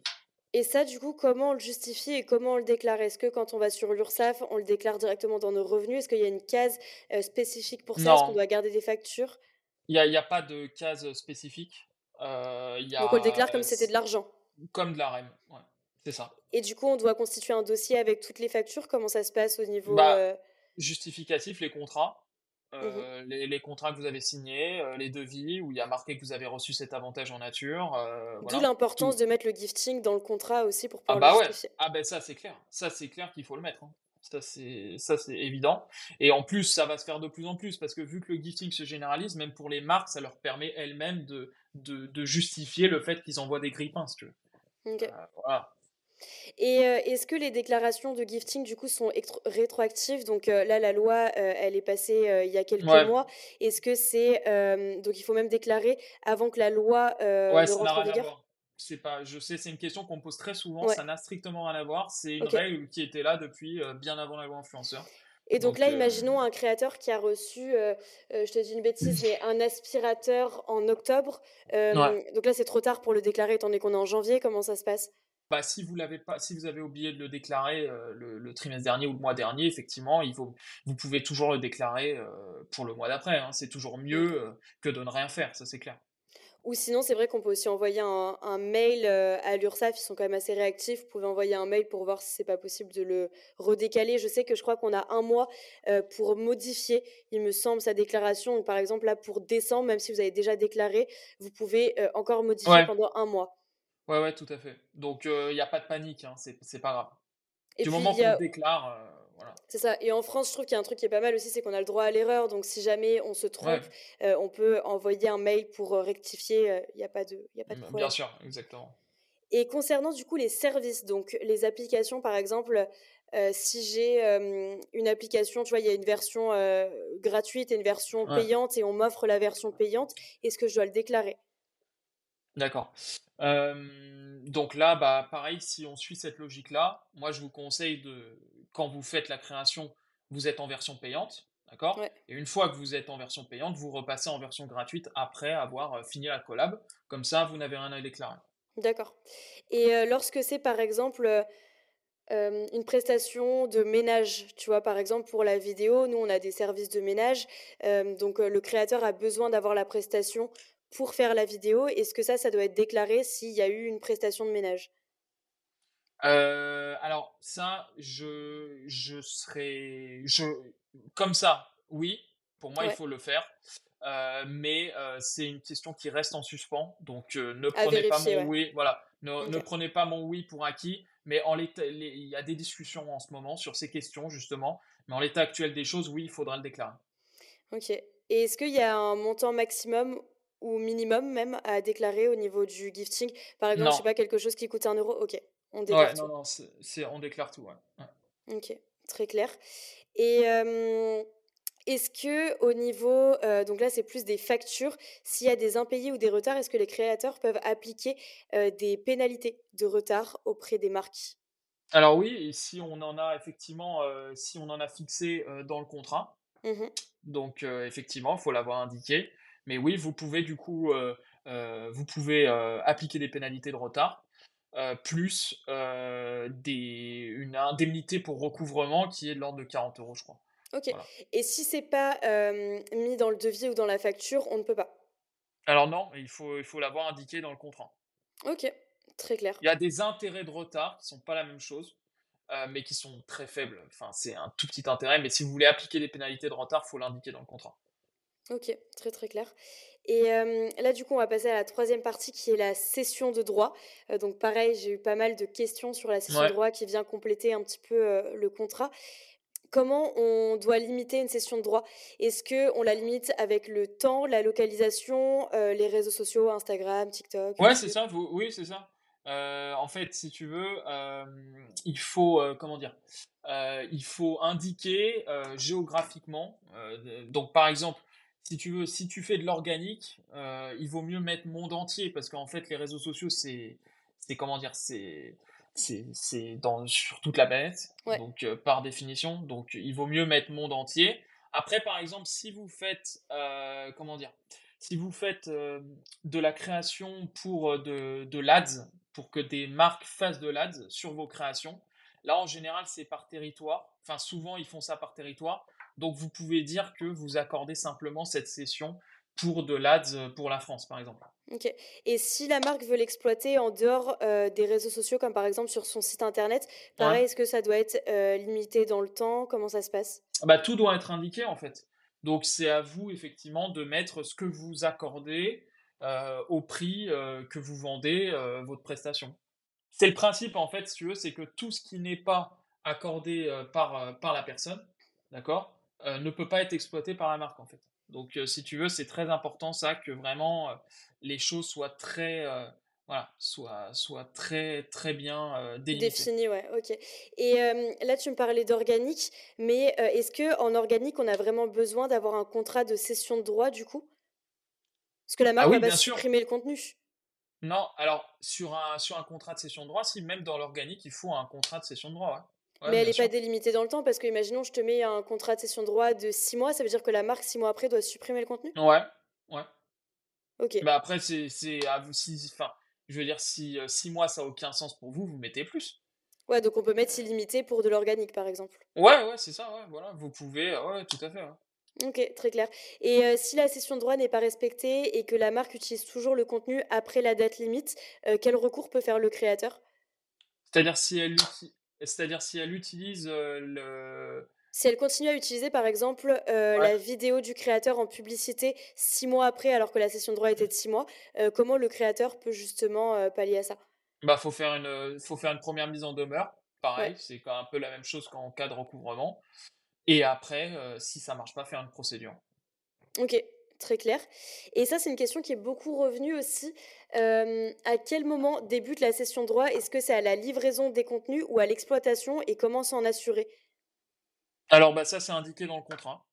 Et ça, du coup, comment on le justifie et comment on le déclare? Est-ce que quand on va sur l'URSSAF, on le déclare directement dans nos revenus? Est-ce qu'il y a une case spécifique pour ça? Est-ce qu'on doit garder des factures? Il n'y a, a, pas de case spécifique. Euh, y a, Donc on le déclare comme si c'était de l'argent Comme de la REM, ouais. c'est ça. Et du coup, on doit constituer un dossier avec toutes les factures? Comment ça se passe au niveau... Bah, justificatif, les contrats. Mmh euh, les, contrats que vous avez signés, euh, les devis où il y a marqué que vous avez reçu cet avantage en nature. Euh, D'où l'importance de mettre le gifting dans le contrat aussi pour ah pouvoir ah bah le ouais. Ah ben ça c'est clair, ça c'est clair qu'il faut le mettre. Hein. Ça, c'est, ça, c'est évident. Et en plus, ça va se faire de plus en plus parce que vu que le gifting se généralise, même pour les marques, ça leur permet elles-mêmes de, de, justifier le fait qu'ils envoient des grippins, si tu veux. Voilà. Et euh, est-ce que les déclarations de gifting, du coup, sont rétroactives? Donc euh, là, la loi, elle est passée il y a quelques mois. Est-ce que c'est... donc il faut même déclarer avant que la loi ouais, ça n'a rien à voir. C'est pas, je sais, c'est une question qu'on pose très souvent, ça n'a strictement rien à voir. C'est une règle qui était là depuis bien avant la loi influenceur. Et donc, là, imaginons un créateur qui a reçu, je te dis une bêtise, mais un aspirateur en octobre. Donc là, c'est trop tard pour le déclarer, étant donné qu'on est en janvier. Comment ça se passe? Bah, si vous l'avez pas, si vous avez oublié de le déclarer le, trimestre dernier ou le mois dernier, effectivement, il faut, vous pouvez toujours le déclarer pour le mois d'après. Hein. C'est toujours mieux que de ne rien faire, ça c'est clair. Ou sinon, c'est vrai qu'on peut aussi envoyer un, mail euh, à l'URSSAF, ils sont quand même assez réactifs. Vous pouvez envoyer un mail pour voir si c'est pas possible de le redécaler. Je sais que je crois qu'on a un mois euh, pour modifier, il me semble, sa déclaration. par exemple, là, pour décembre, même si vous avez déjà déclaré, vous pouvez euh, encore modifier pendant un mois. Ouais, ouais, tout à fait. Donc, il n'y a pas de panique, hein, c'est pas grave. du moment qu'on déclare. C'est ça. Et en France, je trouve qu'il y a un truc qui est pas mal aussi, c'est qu'on a le droit à l'erreur. Donc, si jamais on se trompe, euh, on peut envoyer un mail pour rectifier. Il n'y a pas de, y a pas de problème. Bien sûr, exactement. Et concernant du coup les services, donc les applications, par exemple, si j'ai une application, tu vois, il y a une version gratuite et une version payante, et on m'offre la version payante, est-ce que je dois le déclarer? D'accord. donc là, bah, pareil, si on suit cette logique-là, moi je vous conseille de, quand vous faites la création, vous êtes en version payante, d'accord? Et une fois que vous êtes en version payante, vous repassez en version gratuite après avoir fini la collab. Comme ça, vous n'avez rien à déclarer. D'accord. Et euh, lorsque c'est par exemple euh, une prestation de ménage, tu vois, par exemple pour la vidéo, nous on a des services de ménage, donc le créateur a besoin d'avoir la prestation pour faire la vidéo. Est-ce que ça, ça doit être déclaré s'il y a eu une prestation de ménage? Euh, alors ça, je, je serais, je, comme ça, oui, pour moi il faut le faire, euh, mais euh, c'est une question qui reste en suspens, donc ne prenez pas mon oui, voilà, ne, ne, prenez pas mon oui pour acquis, mais en l'état, il y a des discussions en ce moment sur ces questions justement, mais en l'état actuel des choses, oui, il faudra le déclarer. Ok. Et est-ce qu'il y a un montant maximum ou minimum même à déclarer au niveau du gifting? Par exemple, je sais pas, quelque chose qui coûte un euro Ok. On déclare tout. Non, non, on déclare tout, ouais. Ok, très clair. Et est-ce que au niveau, donc là c'est plus des factures, s'il y a des impayés ou des retards, est-ce que les créateurs peuvent appliquer des pénalités de retard auprès des marques? Alors oui, et si on en a effectivement, si on en a fixé dans le contrat, mmh donc effectivement, il faut l'avoir indiqué. Mais oui, vous pouvez du coup, vous pouvez appliquer des pénalités de retard. Euh, plus euh, des, une indemnité pour recouvrement qui est de l'ordre de 40 euros, je crois. Ok. Et si c'est pas euh, mis dans le devis ou dans la facture, on ne peut pas? Alors non, il faut il faut l'avoir indiqué dans le contrat. Ok, très clair. Il y a des intérêts de retard qui sont pas la même chose, mais qui sont très faibles. Enfin, c'est un tout petit intérêt, mais si vous voulez appliquer des pénalités de retard, faut l'indiquer dans le contrat. Ok, très très clair. Et là, du coup, on va passer à la troisième partie qui est la session de droit. donc, pareil, j'ai eu pas mal de questions sur la session de droit qui vient compléter un petit peu le contrat. Comment on doit limiter une session de droit? Est-ce qu'on la limite avec le temps, la localisation, les réseaux sociaux, Instagram, TikTok Ouais, c'est ça. Oui, c'est ça. en fait, si tu veux, il faut comment dire Il faut indiquer géographiquement. donc, par exemple, si tu veux, si tu fais de l'organique, euh, il vaut mieux mettre monde entier parce qu'en fait, les réseaux sociaux, c'est, c'est comment dire, c'est, c'est, c'est dans, sur toute la planète, donc euh, par définition. Donc, il vaut mieux mettre monde entier. Après, par exemple, si vous faites, euh, comment dire, si vous faites de la création pour de, de l'ADS, pour que des marques fassent de l'ADS sur vos créations, là, en général, c'est par territoire. Enfin, souvent, ils font ça par territoire. Donc vous pouvez dire que vous accordez simplement cette session pour de l'ADS euh, pour la France, par exemple. Ok. Et si la marque veut l'exploiter en dehors euh, des réseaux sociaux, comme par exemple sur son site internet, pareil, est-ce que ça doit être euh, limité dans le temps? Comment ça se passe? Bah, Tout doit être indiqué en fait. Donc c'est à vous effectivement de mettre ce que vous accordez au prix que vous vendez votre prestation. C'est le principe en fait, si tu veux, c'est que tout ce qui n'est pas accordé par, par la personne, d'accord, ne peut pas être exploité par la marque en fait. Donc, si tu veux, c'est très important ça que vraiment les choses soient très voilà, soient, soient très très bien délimitées. Définies, ouais, ok. Et là, tu me parlais d'organique, mais est-ce que en organique, on a vraiment besoin d'avoir un contrat de cession de droit du coup? Parce que la Ah marque oui, va pas bien sûr. supprimer le contenu. Non, alors sur un, sur un contrat de cession de droit, si même dans l'organique, il faut un contrat de cession de droit, ouais. Ouais, Mais elle n'est pas délimitée dans le temps, parce que imaginons, je te mets un contrat de cession de droit de 6 mois, ça veut dire que la marque, 6 mois après, doit supprimer le contenu? Ouais, ouais. Ok. Bah après, c'est c'est à vous si, enfin, je veux dire, si euh, six mois ça a aucun sens pour vous, vous mettez plus. Ouais, donc on peut mettre illimité pour de l'organique, par exemple. Ouais, ouais, c'est ça, ouais, voilà, vous pouvez, euh, ouais, tout à fait. ouais. Ok, très clair. Et euh, si la cession de droit n'est pas respectée et que la marque utilise toujours le contenu après la date limite, euh, quel recours peut faire le créateur? C'est-à-dire si elle c'est-à-dire si elle utilise euh, le, Si elle continue à utiliser, par exemple, euh, ouais, la vidéo du créateur en publicité six mois après, alors que la session de droit était de six mois, euh, comment le créateur peut justement euh, pallier à ça? bah faut faire une, faut faire une première mise en demeure. Ouais. Pareil, c'est quand un peu la même chose qu'en cas de recouvrement. Et après, euh, si ça marche pas, faire une procédure. Ok, très clair. Et ça, c'est une question qui est beaucoup revenue aussi. Euh, à quel moment débute la session de droit? Est-ce que c'est à la livraison des contenus ou à l'exploitation? Et comment s'en assurer? Alors bah ça c'est indiqué dans le contrat.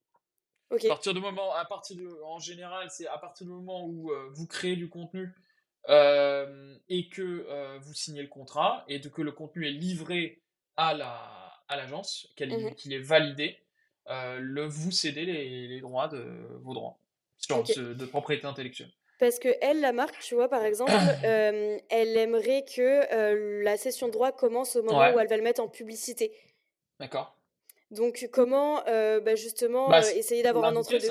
À partir du moment, à partir de, en général, c'est à partir du moment où euh, vous créez du contenu euh, et que euh, vous signez le contrat et de, que le contenu est livré à la, à l'agence, est- qu'il est validé, le, vous cédez les, les droits de vos droits sur ce- de propriété intellectuelle. Parce que elle, la marque, tu vois, par exemple, euh, elle aimerait que euh, la session de droit commence au moment Ouais, où elle va le mettre en publicité. d'accord. Donc, comment euh, bah, justement Bah, euh, essayer d'avoir un entre-deux?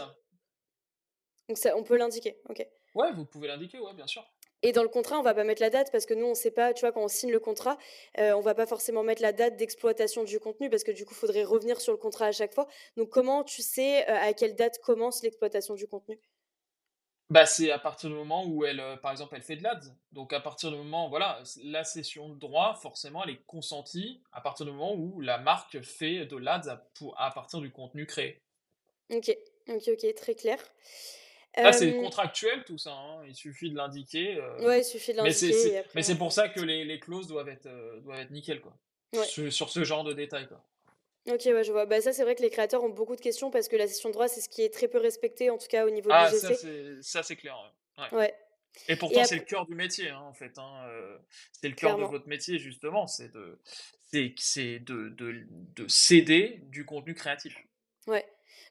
Donc, ça, on peut l'indiquer. Ok. Ouais, vous pouvez l'indiquer, ouais, bien sûr. Et dans le contrat, on va pas mettre la date parce que nous, on sait pas, tu vois, quand on signe le contrat, euh, on va pas forcément mettre la date d'exploitation du contenu parce que du coup, il faudrait revenir sur le contrat à chaque fois. Donc, comment tu sais euh, à quelle date commence l'exploitation du contenu? Bah, c'est à partir du moment où elle, euh, par exemple, elle fait de l'ADS. Donc à partir du moment, voilà, la cession de droit, forcément, elle est consentie à partir du moment où la marque fait de l'ADS à, pour- à partir du contenu créé. Ok, ok, ok, très clair. Là, c'est Euh, contractuel tout ça, hein, il suffit de l'indiquer. euh, ouais, il suffit de l'indiquer mais c'est on... pour ça que les, les clauses doivent être, euh, doivent être nickel, quoi. Ouais. Sur, sur ce genre de détails, quoi. Ok, ouais, je vois. Bah, ça, c'est vrai que les créateurs ont beaucoup de questions parce que la session de droit, c'est ce qui est très peu respecté, en tout cas au niveau de Ah, l'UGC. c'est ça, c'est clair. ouais. Et pourtant, c'est le cœur du métier, hein, en fait. hein, euh, c'est le cœur de votre métier, justement. C'est de, c'est de, de, de céder du contenu créatif. Ouais.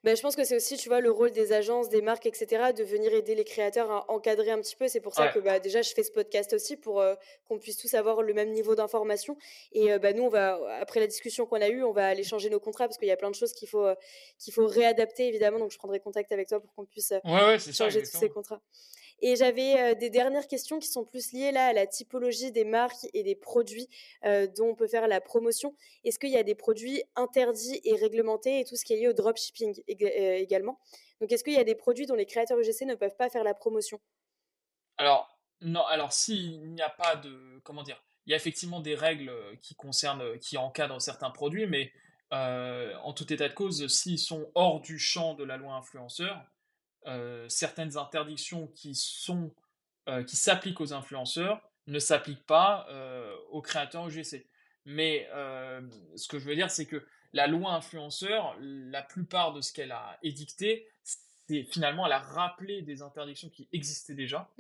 Bah, je pense que c'est aussi, tu vois, le rôle des agences, des marques, etc., de venir aider les créateurs à encadrer un petit peu. C'est pour ça Ouais. que bah, déjà, je fais ce podcast aussi pour euh, qu'on puisse tous avoir le même niveau d'information. Et euh, bah, nous, on va, après la discussion qu'on a eue, on va aller changer nos contrats parce qu'il y a plein de choses qu'il faut, euh, qu'il faut réadapter, évidemment. Donc, je prendrai contact avec toi pour qu'on puisse euh, Ouais, ouais, c'est ça, changer tous ces contrats. Et j'avais des dernières questions qui sont plus liées là à la typologie des marques et des produits dont on peut faire la promotion. Est-ce qu'il y a des produits interdits et réglementés et tout ce qui est lié au dropshipping euh, également? Donc, est-ce qu'il y a des produits dont les créateurs UGC ne peuvent pas faire la promotion? Alors, non, alors s'il n'y a pas de, comment dire, il y a effectivement des règles qui concernent, qui encadrent certains produits, mais en tout état de cause, s'ils sont hors du champ de la loi influenceur, certaines interdictions qui sont, euh, qui s'appliquent aux influenceurs ne s'appliquent pas euh, aux créateurs UGC. Mais euh, ce que je veux dire, c'est que la loi influenceur, la plupart de ce qu'elle a édicté, c'est finalement, elle a rappelé des interdictions qui existaient déjà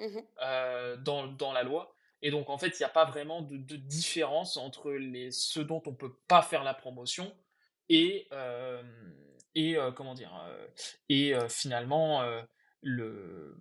euh, dans, dans la loi. Et donc, en fait, il n'y a pas vraiment de, de différence entre les, ce dont on peut pas faire la promotion et, euh, et euh, comment dire, euh, et euh, finalement le,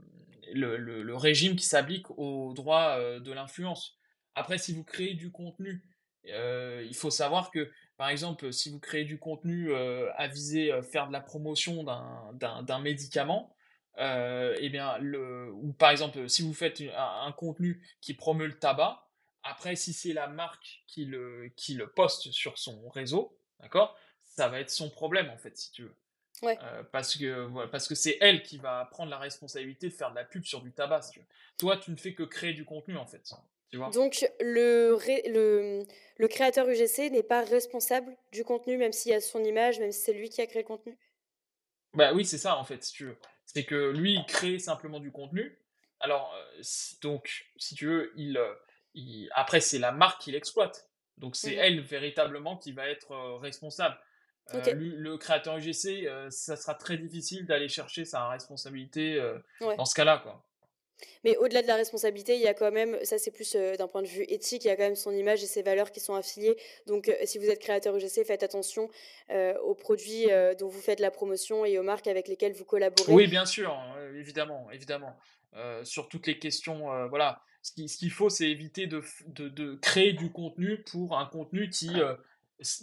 le, le- régime qui s'applique aux droits euh, de l'influence. Après, si vous créez du contenu, il faut savoir que, par exemple, si vous créez du contenu à viser faire de la promotion d'un médicament, eh bien, le, ou par exemple, si vous faites un, un contenu qui promeut le tabac, après, si c'est la marque qui le, qui le poste sur son réseau, d'accord, ça va être son problème, en fait, si tu veux. Ouais. Euh, parce que, parce que c'est elle qui va prendre la responsabilité de faire de la pub sur du tabac, si tu. Toi, tu ne fais que créer du contenu, en fait. Donc le, le, le créateur UGC n'est pas responsable du contenu, même s'il y a son image, même si c'est lui qui a créé le contenu? Bah oui, c'est ça en fait, si tu veux. C'est que lui, il crée simplement du contenu. Alors, euh, donc, si tu veux, il, euh, il... après, c'est la marque qui l'exploite. Donc, c'est mmh elle véritablement qui va être euh, responsable. Le créateur UGC, ça sera très difficile d'aller chercher sa responsabilité dans ce cas-là. Quoi. Mais au-delà de la responsabilité, il y a quand même, ça c'est plus euh, d'un point de vue éthique, il y a quand même son image et ses valeurs qui sont affiliées. Donc euh, si vous êtes créateur UGC, faites attention euh, aux produits dont vous faites la promotion et aux marques avec lesquelles vous collaborez. Oui, bien sûr, hein, évidemment, évidemment. sur toutes les questions, voilà. Ce qu'il faut, c'est éviter de, de, de, créer du contenu pour un contenu qui,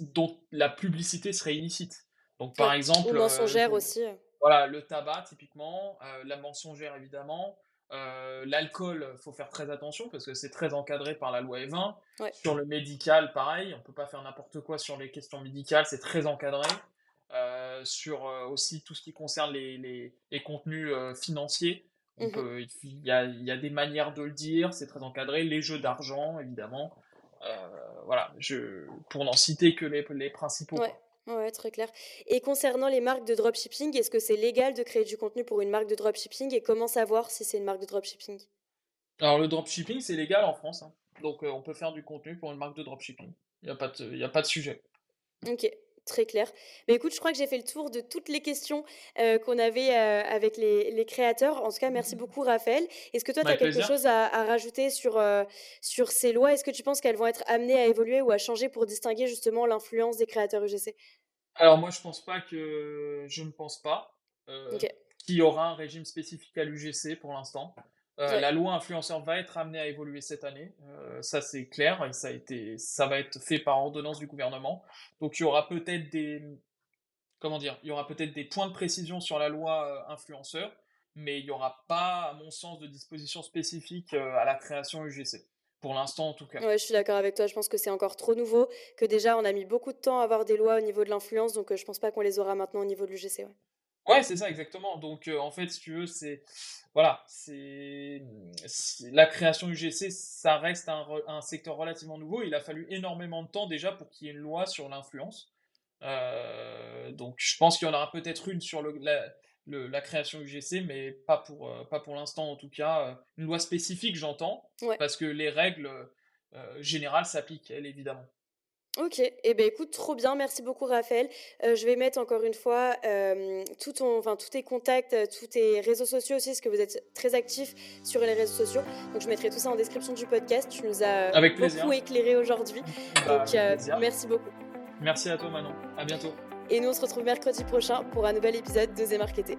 dont la publicité serait illicite. Donc par exemple... Ou mensongère aussi. Voilà, le tabac typiquement, la mensongère évidemment, euh, l'alcool, faut faire très attention parce que c'est très encadré par la loi E20. Sur le médical, pareil, on peut pas faire n'importe quoi sur les questions médicales, c'est très encadré. Euh, sur euh, aussi tout ce qui concerne les, les, contenus financiers, mmh il y, a, y, a, des manières de le dire, c'est très encadré. Les jeux d'argent, évidemment. Voilà, je, pour n'en citer que les, les principaux. Ouais, très clair. Et concernant les marques de dropshipping, est-ce que c'est légal de créer du contenu pour une marque de dropshipping et comment savoir si c'est une marque de dropshipping? Alors le dropshipping, c'est légal en France. Hein. Donc euh, on peut faire du contenu pour une marque de dropshipping. Il n'y a, pas de, a pas de sujet. Ok, très clair. Mais écoute, je crois que j'ai fait le tour de toutes les questions euh, qu'on avait euh, avec les, créateurs. En tout cas, merci mmh. beaucoup Raphaël. Est-ce que toi, tu as quelque chose à, à rajouter sur, sur ces lois? Est-ce que tu penses qu'elles vont être amenées à évoluer ou à changer pour distinguer justement l'influence des créateurs UGC alors moi je pense pas que je ne pense pas qu'il y aura un régime spécifique à l'UGC pour l'instant. Euh, la loi influenceur va être amenée à évoluer cette année, euh, ça c'est clair et ça a été, ça va être fait par ordonnance du gouvernement. Donc il y aura peut-être des, comment dire, il y aura peut-être des points de précision sur la loi influenceur, mais il n'y aura pas, à mon sens, de disposition spécifique à la création UGC pour l'instant en tout cas. Ouais, je suis d'accord avec toi. Je pense que c'est encore trop nouveau, que déjà on a mis beaucoup de temps à avoir des lois au niveau de l'influence, donc euh, je pense pas qu'on les aura maintenant au niveau de l'UGC. Ouais, ouais c'est ça exactement. Donc euh, en fait, si tu veux, c'est voilà, c'est la création UGC, ça reste un, un, secteur relativement nouveau. Il a fallu énormément de temps déjà pour qu'il y ait une loi sur l'influence. Euh, donc je pense qu'il y en aura peut-être une sur le, la, la création UGC, mais pas pour, euh, pas pour l'instant en tout cas. Euh, une loi spécifique, j'entends, parce que les règles euh, générales s'appliquent, elles, évidemment. Ok, et eh ben écoute, trop bien, merci beaucoup Raphaël. je vais mettre encore une fois tout ton, enfin, tous tes contacts, tous tes réseaux sociaux aussi, parce que vous êtes très actifs sur les réseaux sociaux. Donc je mettrai tout ça en description du podcast. Tu nous as beaucoup éclairé aujourd'hui. Bah, Donc merci beaucoup. Merci à toi Manon, à bientôt. Et nous, on se retrouve mercredi prochain pour un nouvel épisode de Marketé.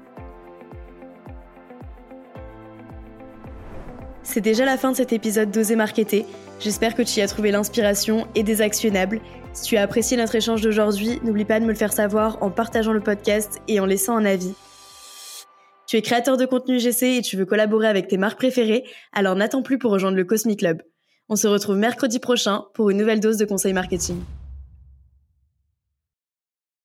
C'est déjà la fin de cet épisode d'Oser Marketer. J'espère que tu y as trouvé l'inspiration et des actionnables. Si tu as apprécié notre échange d'aujourd'hui, n'oublie pas de me le faire savoir en partageant le podcast et en laissant un avis. Tu es créateur de contenu GC et tu veux collaborer avec tes marques préférées, alors n'attends plus pour rejoindre le Cosmic Club. On se retrouve mercredi prochain pour une nouvelle dose de conseils marketing.